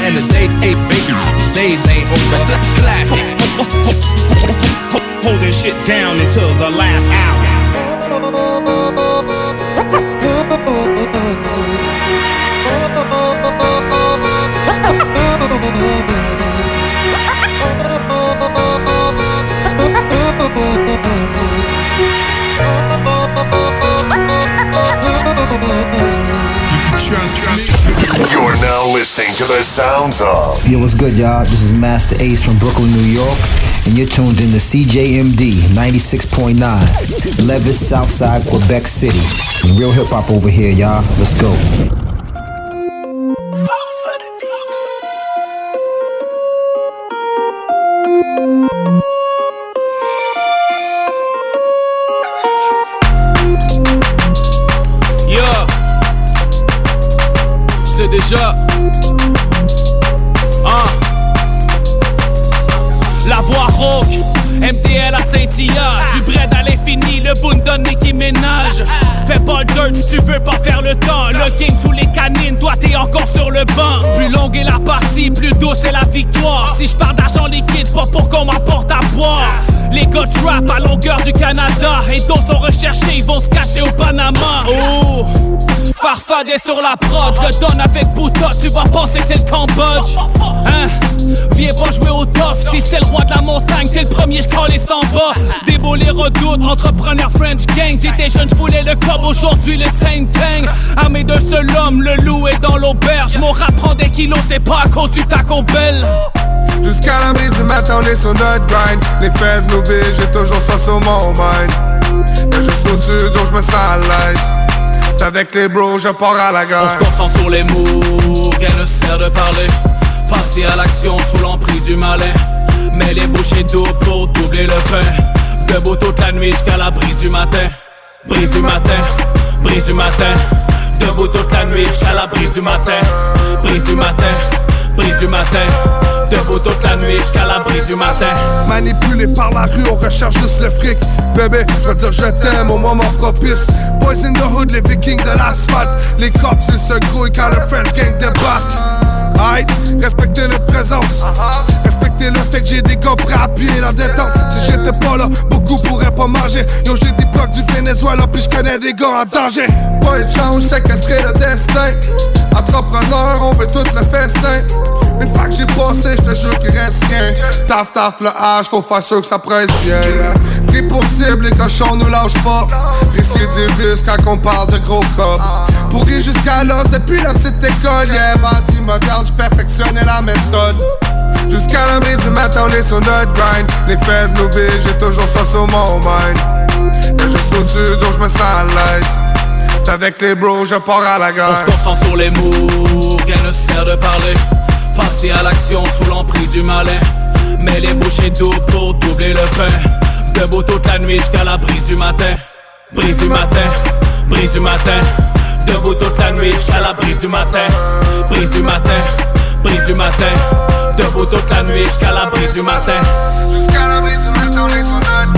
Speaker 36: And the day ain't baby, days ain't over
Speaker 49: Classic.
Speaker 50: Holding shit down until the last hour.
Speaker 51: You're now listening to the sounds of
Speaker 52: Yo, what's good, y'all? This is Master Ace from Brooklyn, New York, and you're tuned in to CJMD 96.9, Levis, Southside, Quebec City. Real hip hop over here, y'all. Let's go.
Speaker 53: Partie, plus douce est la victoire. Si je parle d'argent liquide, c'est pas pour qu'on m'apporte à boire Les gars rap à longueur du Canada Et d'autres sont recherchés, ils vont se cacher au Panama Oh Farfadet sur la prod, je donne avec Bouta, tu vas penser que c'est le Cambodge. Hein? Viens pas jouer au top, si c'est le roi de la montagne, t'es le premier, je les sans bas. Redoutes, entre Entrepreneur French Gang, j'étais jeune, j'voulais le cob, aujourd'hui le same thing. Armé d'un seul homme, le loup est dans l'auberge. Mon rap prend des kilos, c'est pas à cause du taco bell.
Speaker 54: Jusqu'à la brise du matin, on est sur notre grind. Les fesses nous vident, j'ai toujours ça sur mon mind. Mais je suis au studio, je me sens à l'aise. C'est avec les bros, je pars à la
Speaker 53: On se
Speaker 54: gare.
Speaker 53: concentre sur les mots, rien ne sert de parler. Passer à l'action sous l'emprise du malin. Mais les bouchées d'eau pour doubler le pain. Debout toute la nuit jusqu'à la brise du matin. Brise du matin, brise du matin. Debout toute la nuit jusqu'à la brise du matin. Brise du matin, brise du matin. Debout toute la nuit jusqu'à la brise du matin.
Speaker 54: Manipulé par la rue, on recherche juste le fric. Bébé, je veux dire je t'aime au moment propice. Boys in the hood, les vikings de l'asphalte. Les cops, ils se grouillent quand le French gang débarque. Aïe, respectez notre présence. Respectez le fait que j'ai des gars prêts à appuyer la détente. Si j'étais pas là, beaucoup pourraient pas manger. Yo, j'ai des blocs du Venezuela, puis je connais des gars en danger. Pas une chance, séquestrer le destin. Entrepreneur, on veut tout le festin. Une fois que j'ai passé, je te jure qu'il reste rien. Taf, taf, le H, faut faire sûr que ça presse bien. Pris pour cible, les cochons nous lâchent pas. Récidiviste quand on parle de gros cops. Pourri jusqu'à l'os depuis la petite école. Yeah, bandit moderne, j'perfectionnais la méthode. Jusqu'à la brise du matin, on est sur notre grind. Les fesses vident, j'ai toujours ça sur mon mind. Et je au studio, je sens à l'aise. C'est avec les bros, je pars à la
Speaker 53: On se concentre sur les mots, rien ne sert de parler. Passer à l'action sous l'emprise du malin. Mais les bouchées d'eau pour doubler le pain. Debout toute la nuit jusqu'à la brise du matin. Brise du matin, brise du matin. Debout toute la nuit jusqu'à la brise du matin. Brise du matin, brise du matin. Debout toute la nuit jusqu'à la brise du matin.
Speaker 54: Jusqu'à la brise du matin, on est sur notre.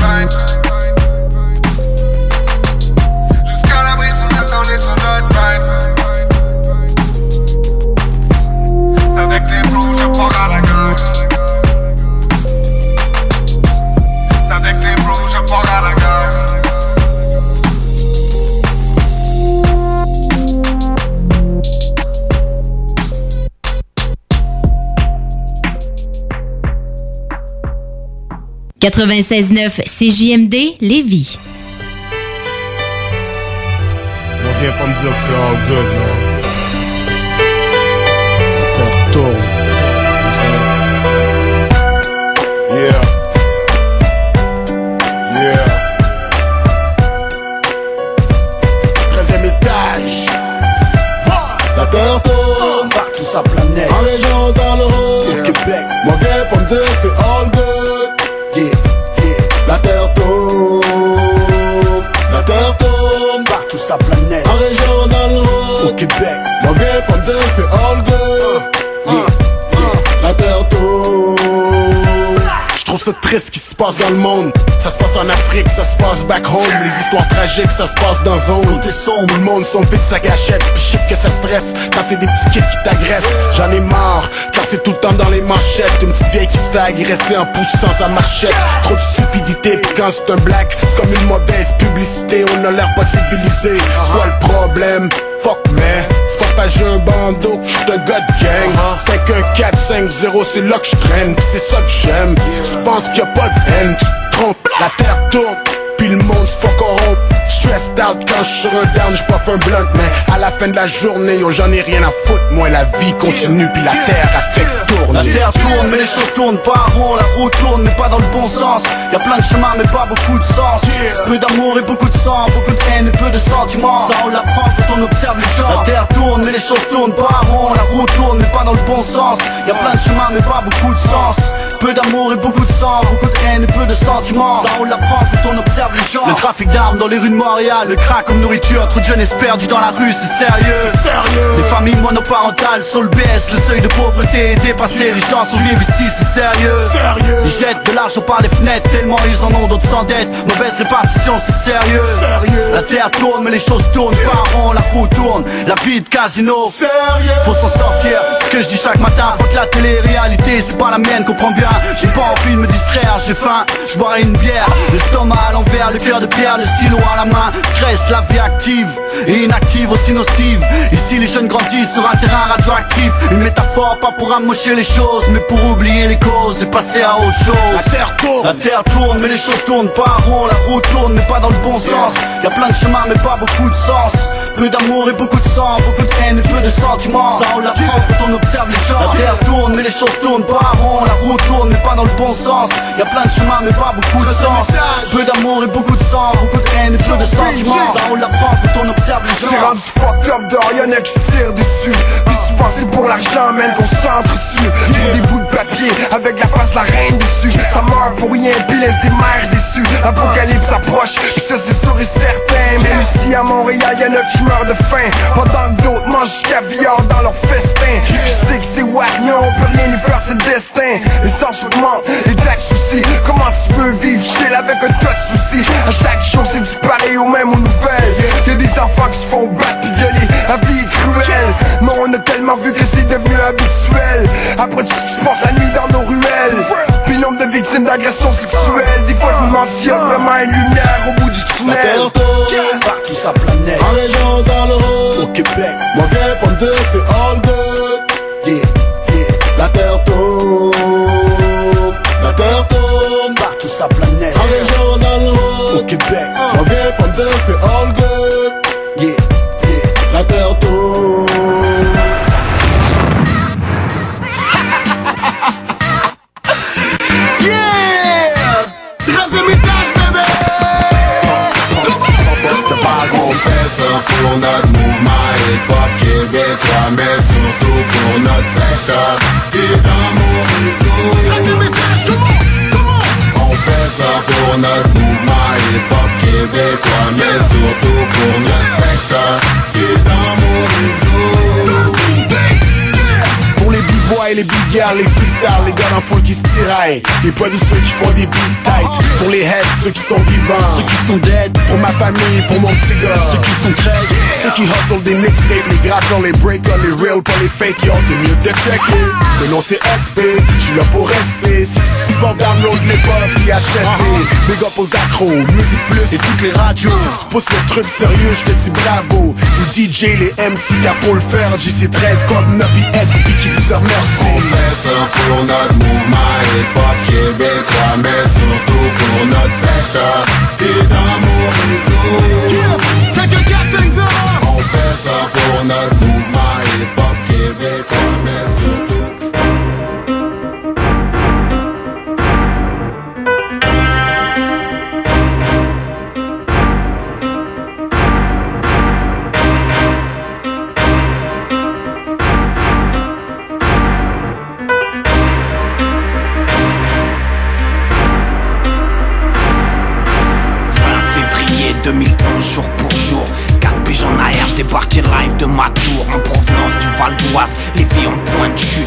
Speaker 54: Jusqu'à la brise du matin, on est sur notre. C'est avec les bros, je pars à la
Speaker 40: 96.9 CJMD Lévis.
Speaker 54: On vient pas me dire que c'est all good, là. La terre tourne.
Speaker 8: Yeah. Yeah. 13 étage. La terre tourne. Partout sa planète. En région, dans le haut. Au Québec. Moi, viens pas me dire que c'est ça triste qui se passe dans le monde. Ça se passe en Afrique, ça se passe back home. Les histoires tragiques, ça se passe dans zone. Tout est sombre, le monde sont vite sa gâchette. Puis je sais que ça stresse quand c'est des petits qui t'agressent. J'en ai marre, car c'est tout le temps dans les manchettes. Une petite vieille qui se fait agresser en poussant sa marchette. Trop de stupidité, puis quand c'est un black, c'est comme une mauvaise publicité. On a l'air pas civilisé. C'est quoi le problème? Fuck man, c'est pas parce j'ai un bandeau que j'suis un gars de gang. 51450 c'est là que j'traîne c'est ça que j'aime. Si tu penses qu'il y a pas de haine, tu te trompes. La terre tourne, puis le monde se fait corrompre Stressed out quand j'suis sur un down, j'puff un blunt Mais à la fin de la journée, yo j'en ai rien à foutre Moi la vie continue, puis la terre a fait tourner
Speaker 55: La terre tourne, mais les choses tournent pas rond. La route tourne, mais pas dans le bon sens. Y a plein de chemins, mais pas beaucoup de sens. Peu d'amour et beaucoup de sang, beaucoup de haine et peu de sentiments. Ça, on l'apprend quand on observe les gens. La terre tourne, mais les choses tournent pas rond. La route tourne, mais pas dans le bon sens. Y a plein de chemins, mais pas beaucoup de sens. Peu d'amour et beaucoup de sang, beaucoup de haine et peu de sentiments. Ça, on l'apprend quand on observe les gens. Le trafic d'armes dans les rues de Montréal, le crack comme nourriture. Trop de jeunesse perdus dans la rue, c'est sérieux.
Speaker 8: sérieux.
Speaker 55: Les familles monoparentales sur le baisse, le seuil de pauvreté est dépassé. Les gens survivent ici, c'est sérieux.
Speaker 8: Sérieux.
Speaker 55: Ils jettent de l'argent par les fenêtres, tellement ils en ont d'autres s'endettent. Mauvaise répartition, c'est sérieux.
Speaker 8: Sérieux.
Speaker 55: La terre tourne, mais les choses tournent pas rond. La roue tourne, la vie de casino.
Speaker 8: Sérieux.
Speaker 55: Faut s'en sortir, ce que je dis chaque matin. Faut que la télé-réalité, c'est pas la mienne, comprends bien. J'ai pas envie de me distraire, j'ai faim, je boirai une bière. L'estomac à l'envers, le cœur de pierre, le stylo à la main. Stress, la vie active et inactive aussi nocive. Ici les jeunes grandissent sur un terrain radioactif. Une métaphore pas pour amocher les choses Mais pour oublier les causes et passer à autre chose.
Speaker 8: La terre tourne.
Speaker 55: La terre tourne mais les choses tournent pas rond. La route tourne mais pas dans le bon sens. Y a plein de chemins mais pas beaucoup de sens. Peu d'amour et beaucoup de sang, beaucoup de haine et peu de sentiments. Ça on l'apprend quand on observe les gens. La terre tourne mais les choses tournent pas rond. La route tourne mais pas dans le bon sens. Y a plein de chemins mais pas beaucoup de sens. Peu d'amour et beaucoup de sang, beaucoup de haine et peu de sentiments. Ça on l'apprend quand on observe les
Speaker 8: C'est
Speaker 55: gens
Speaker 8: rendu fucked up dehors, y'en a qui se tirent dessus. Puis souvent c'est pour l'argent, man, qu'on s'entretue des bouts de papier, avec la face de la reine dessus. Ça meurt pour rien, puis laisse des mères déçues Apocalypse approche, puis ça c'est sûr et certain. Même ici à Montréal, y'en a qui meurent de faim. Pendant que d'autres mangent caviar dans leur festin. Je sais que c'est wack, mais on peut rien lui faire, c'est le destin. Les sens augmentent, les taxes aussi Comment tu peux vivre chill avec un tas de soucis? À chaque jour c'est du pareil au même aux nouvelles. Des qui se font battre puis violer La vie est cruelle. Mais on a tellement vu que c'est devenu habituel. Après tout ce qui se passe la nuit dans nos ruelles. Puis nombre de victimes d'agressions sexuelles. Des fois je me demande s'il y a vraiment une lumière au bout du tunnel.
Speaker 55: Terre.
Speaker 8: Partout sa planète.
Speaker 55: En région, dans le haut,
Speaker 8: Au Québec. Moi viens me dire c'est pour
Speaker 56: notre mouvement hip-hop québécois Mais surtout pour notre secteur. Et dans mon réseau. On fait ça pour notre mouvement hip-hop québécois Mais surtout pour notre secteur. Et dans mon réseau.
Speaker 8: Pour les b-boys, les big girls, les freestyles, les gars d'enfants qui se tiraillent. Les pas de ceux qui font des beats tight Pour les heads, ceux qui sont vivants. Ceux qui sont dead. Pour ma famille, pour mon petit gars Ceux qui sont crèches Ceux qui hustle des mixtapes, les gratteurs, les breakers, les real, pas les fake Yo, t'es mieux de checker. Le nom c'est SP, j'suis là pour rester. Si tu supportes download les pop, puis achète Big up aux accros, musique plus. Et toutes les radios. Si tu pousses le truc sérieux, j'te dis bravo. Les DJ, les MC, car faut le faire. JC13, Code 9 SP qui vous remercie
Speaker 56: On fait ça pour notre mouvement hip-hop québécois Mais surtout pour notre secteur et dans mon réseau. On fait ça pour notre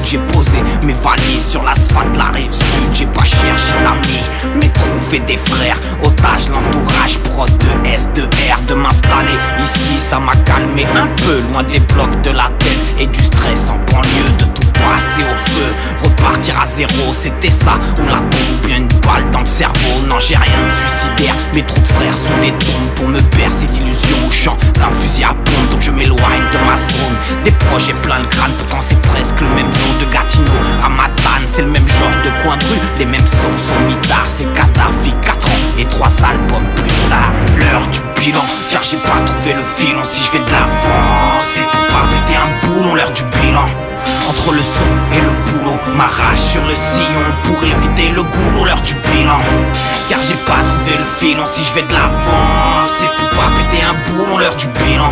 Speaker 26: j'ai posé mes valises sur l'asphalte, la rive sud. J'ai pas cherché d'amis, mais trouvé des frères. Otage, l'entourage, prod de S, de R, de m'installer ici, ça m'a calmé un peu, loin des blocs de la tête et du stress en banlieue, de tout passer au feu, repartir à zéro, c'était ça, ou la tombe, bien une balle dans le cerveau. Non, j'ai rien de suicidaire, mais trop de frères sous des tombes pour me bercer d'illusions au champ d'un fusil à pompe. Donc je m'éloigne de ma zone, des projets plein de crânes, pourtant c'est presque le même zone de Gatineau à Matane, c'est le même genre de coin de rue, les mêmes sons sont mitard, c'est Kadhafi, 4 ans et 3 albums plus tard. L'heure du bilan, car j'ai pas trouvé le filon si je vais de l'avant, c'est pour pas péter un boulon, l'heure du bilan. Entre le son et le boulot, m'arrache sur le sillon pour éviter le goulot, l'heure du bilan. Car j'ai pas trouvé le filon si je vais de l'avant, c'est pour pas péter un boulon, l'heure du bilan.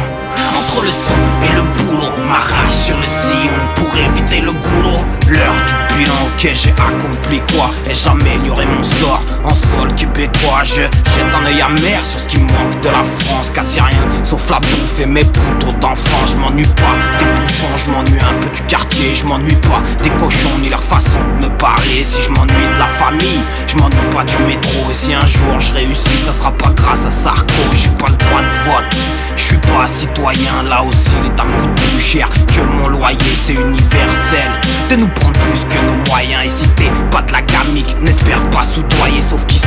Speaker 26: Le son et le boulot, m'arrache sur le sillon pour éviter le goulot. L'heure du bilan, ok j'ai accompli quoi Ai-je amélioré mon sort en sol québécois Je jette un œil amer sur ce qui manque de la France. Quasi rien, sauf la bouffe et mes poudres d'enfants. Je m'ennuie pas des bouchons, je m'ennuie un peu du quartier. Je m'ennuie pas des cochons ni leur façon de me parler. Si je m'ennuie de la famille, je m'ennuie pas du métro. Et si un jour je réussis, ça sera pas grâce à Sarko. J'ai pas le droit de vote. Je suis pas citoyen, là aussi les dames coûtent plus cher que mon loyer, c'est universel De nous prendre plus que nos moyens Et si t'es pas de la gamique, n'espère pas soudoyer Sauf qu'ici,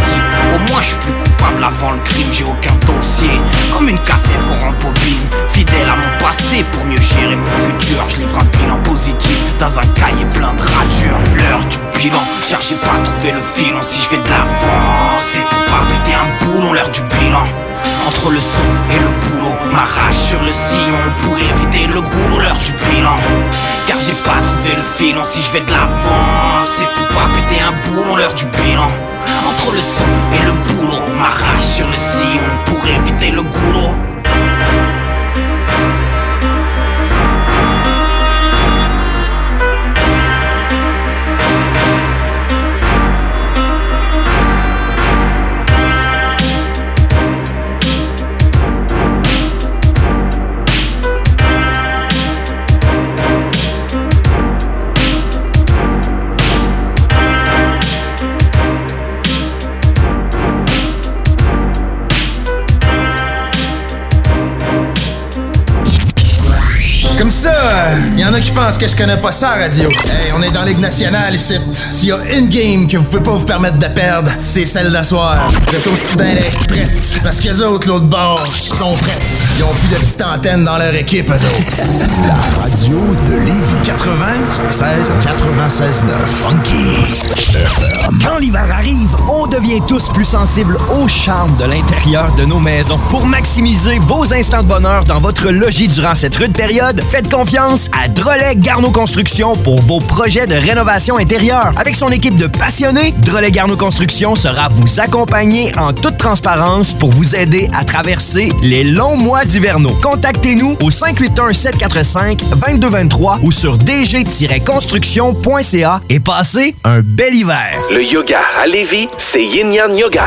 Speaker 26: au moins je suis plus coupable lavant le crime, j'ai aucun dossier. Comme une cassette qu'on rembobine. Fidèle à mon passé pour mieux gérer mon futur. Je livre un bilan positif dans un cahier plein de ratures. L'heure du bilan, car j'ai pas trouvé le filon. Si je vais de l'avant, c'est pour pas péter un boulon. L'heure du bilan. Entre le son et le boulot, m'arrache sur le sillon pour éviter le goulot, l'heure du bilan. Car j'ai pas trouvé le filon, si je vais de l'avant, c'est pour pas péter un boulon, l'heure du bilan. Entre le son et le boulot, m'arrache sur le sillon pour éviter le goulot.
Speaker 57: En a qui pensent que je connais pas ça, radio. Hey, on est dans Ligue nationale ici. S'il y a une game que vous pouvez pas vous permettre de perdre, c'est celle d'asseoir. Vous êtes aussi bien prêtes. Parce que les autres, l'autre bord, sont prêtes. Ils ont plus de petites antennes dans leur équipe, eux autres.
Speaker 4: La radio de Lévis 96 96 9 Funky.
Speaker 2: Quand l'hiver arrive, on devient tous plus sensibles au charme de l'intérieur de nos maisons. Pour maximiser vos instants de bonheur dans votre logis durant cette rude période, faites confiance à Drolet Garneau Construction pour vos projets de rénovation intérieure. Avec son équipe de passionnés, Drolet Garneau Construction sera vous accompagner en toute transparence pour vous aider à traverser les longs mois d'hivernaux. Contactez-nous au 581-745-2223 ou sur dg-construction.ca et passez un bel hiver.
Speaker 23: Le yoga à Lévis, c'est Yin Yang Yoga.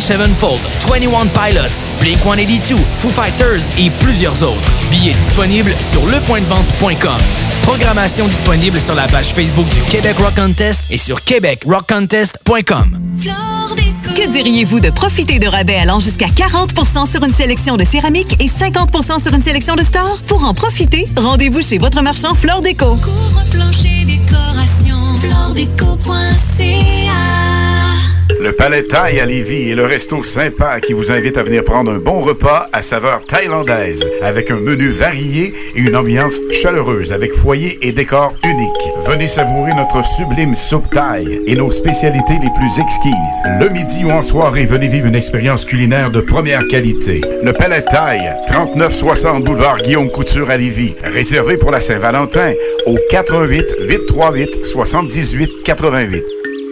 Speaker 2: Sevenfold, 21 Pilots, Blink-182, Foo Fighters et plusieurs autres. Billets disponibles sur lepointdevente.com. Programmation disponible sur la page Facebook du Québec Rock Contest et sur québecrockcontest.com.
Speaker 58: Que diriez-vous de profiter de rabais allant jusqu'à 40% sur une sélection de céramique et 50% sur une sélection de stores? Pour en profiter, rendez-vous chez votre marchand Flore Déco.
Speaker 10: Décoration, floredeco.ca
Speaker 3: Le Palais Thaï à Lévis est le resto sympa qui vous invite à venir prendre un bon repas à saveur thaïlandaise avec un menu varié et une ambiance chaleureuse avec foyer et décor unique. Venez savourer notre sublime soupe thaï et nos spécialités les plus exquises. Le midi ou en soirée, venez vivre une expérience culinaire de première qualité. Le Palais Thaï, 3960 boulevard Guillaume Couture à Lévis. Réservé pour la Saint-Valentin au 88 838 78 88.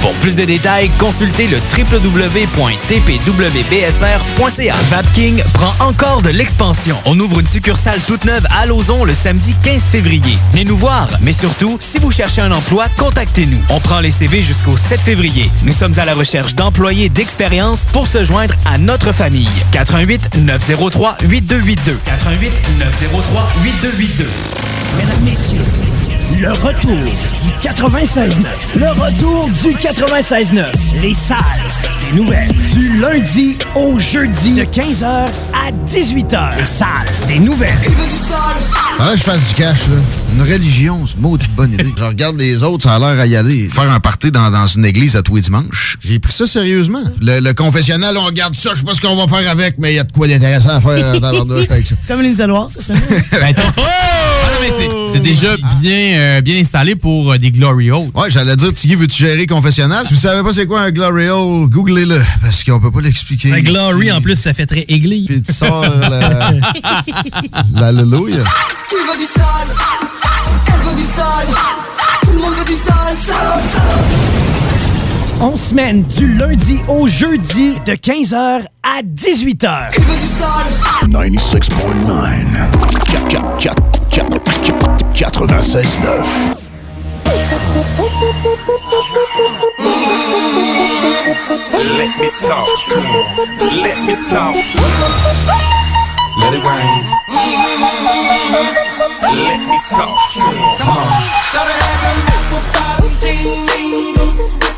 Speaker 2: Pour plus de détails, consultez le www.tpwbsr.ca. Vapking prend encore de l'expansion. On ouvre une succursale toute neuve à Lauson le samedi 15 février. Venez nous voir, mais surtout, si vous cherchez un emploi, contactez-nous. On prend les CV jusqu'au 7 février. Nous sommes à la recherche d'employés d'expérience pour se joindre à notre famille. 88 903 8282. 88 903 8282.
Speaker 59: Mesdames, Messieurs, le retour du 96.9. Le retour du 96.9. Les salles des nouvelles. Du lundi au jeudi de 15h à 18h. Les salles des nouvelles.
Speaker 38: Ah, je fasse du cash, là. Une religion, c'est maudite bonne idée. Je regarde les autres, ça a l'air à y aller. Faire un party dans, dans une église à tous les dimanches. J'ai pris ça sérieusement. Le, le confessionnal, on regarde ça, je sais pas ce qu'on va faire avec, mais il y a de quoi d'intéressant à faire dans l'ordre avec ça.
Speaker 60: C'est comme les isoloirs, ça
Speaker 61: Ah mais c'est- c'est déjà bien, euh, bien installé pour euh, des Glory Holes.
Speaker 38: Ouais, j'allais dire, Tiggy, veux-tu gérer confessionnal? Si vous savez pas c'est quoi un Glory Hole, googlez-le, parce qu'on peut pas l'expliquer.
Speaker 62: Un glory, en plus, ça fait très église.
Speaker 38: Puis tu sors la... L'alléluia.
Speaker 24: Tu veux du sol, elle veut du sol, tout le monde veut du sol.
Speaker 59: On semaine du lundi au jeudi de 15h à 18h.
Speaker 4: 96.9. 96.9.
Speaker 24: Let me talk to him. Let me talk to him. Let it rain. Let me talk to him. Come on. Shout it have them nickel bottom jean boots with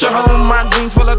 Speaker 63: gotta do to get you home? My jeans full of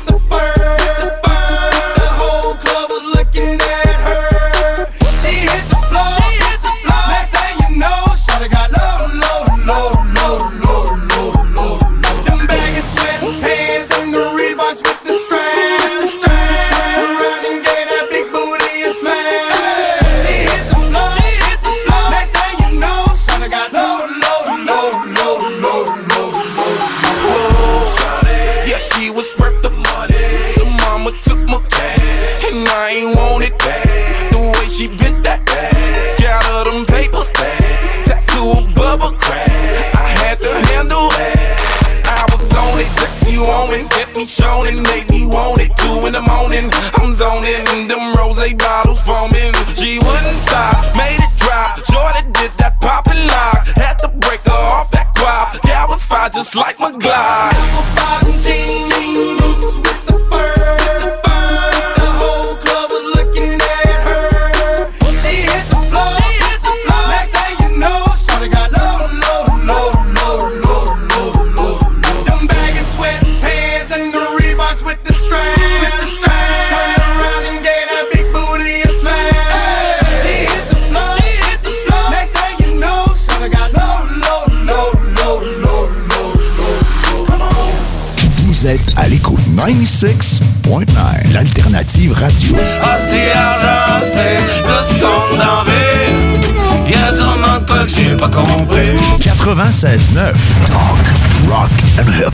Speaker 4: bird. 96.9, l'alternative radio.
Speaker 42: Ah, c'est l'argent, c'est tout ce qu'on en veut. Y'a sûrement de quoi que j'ai pas compris.
Speaker 4: 96.9, talk, rock and hip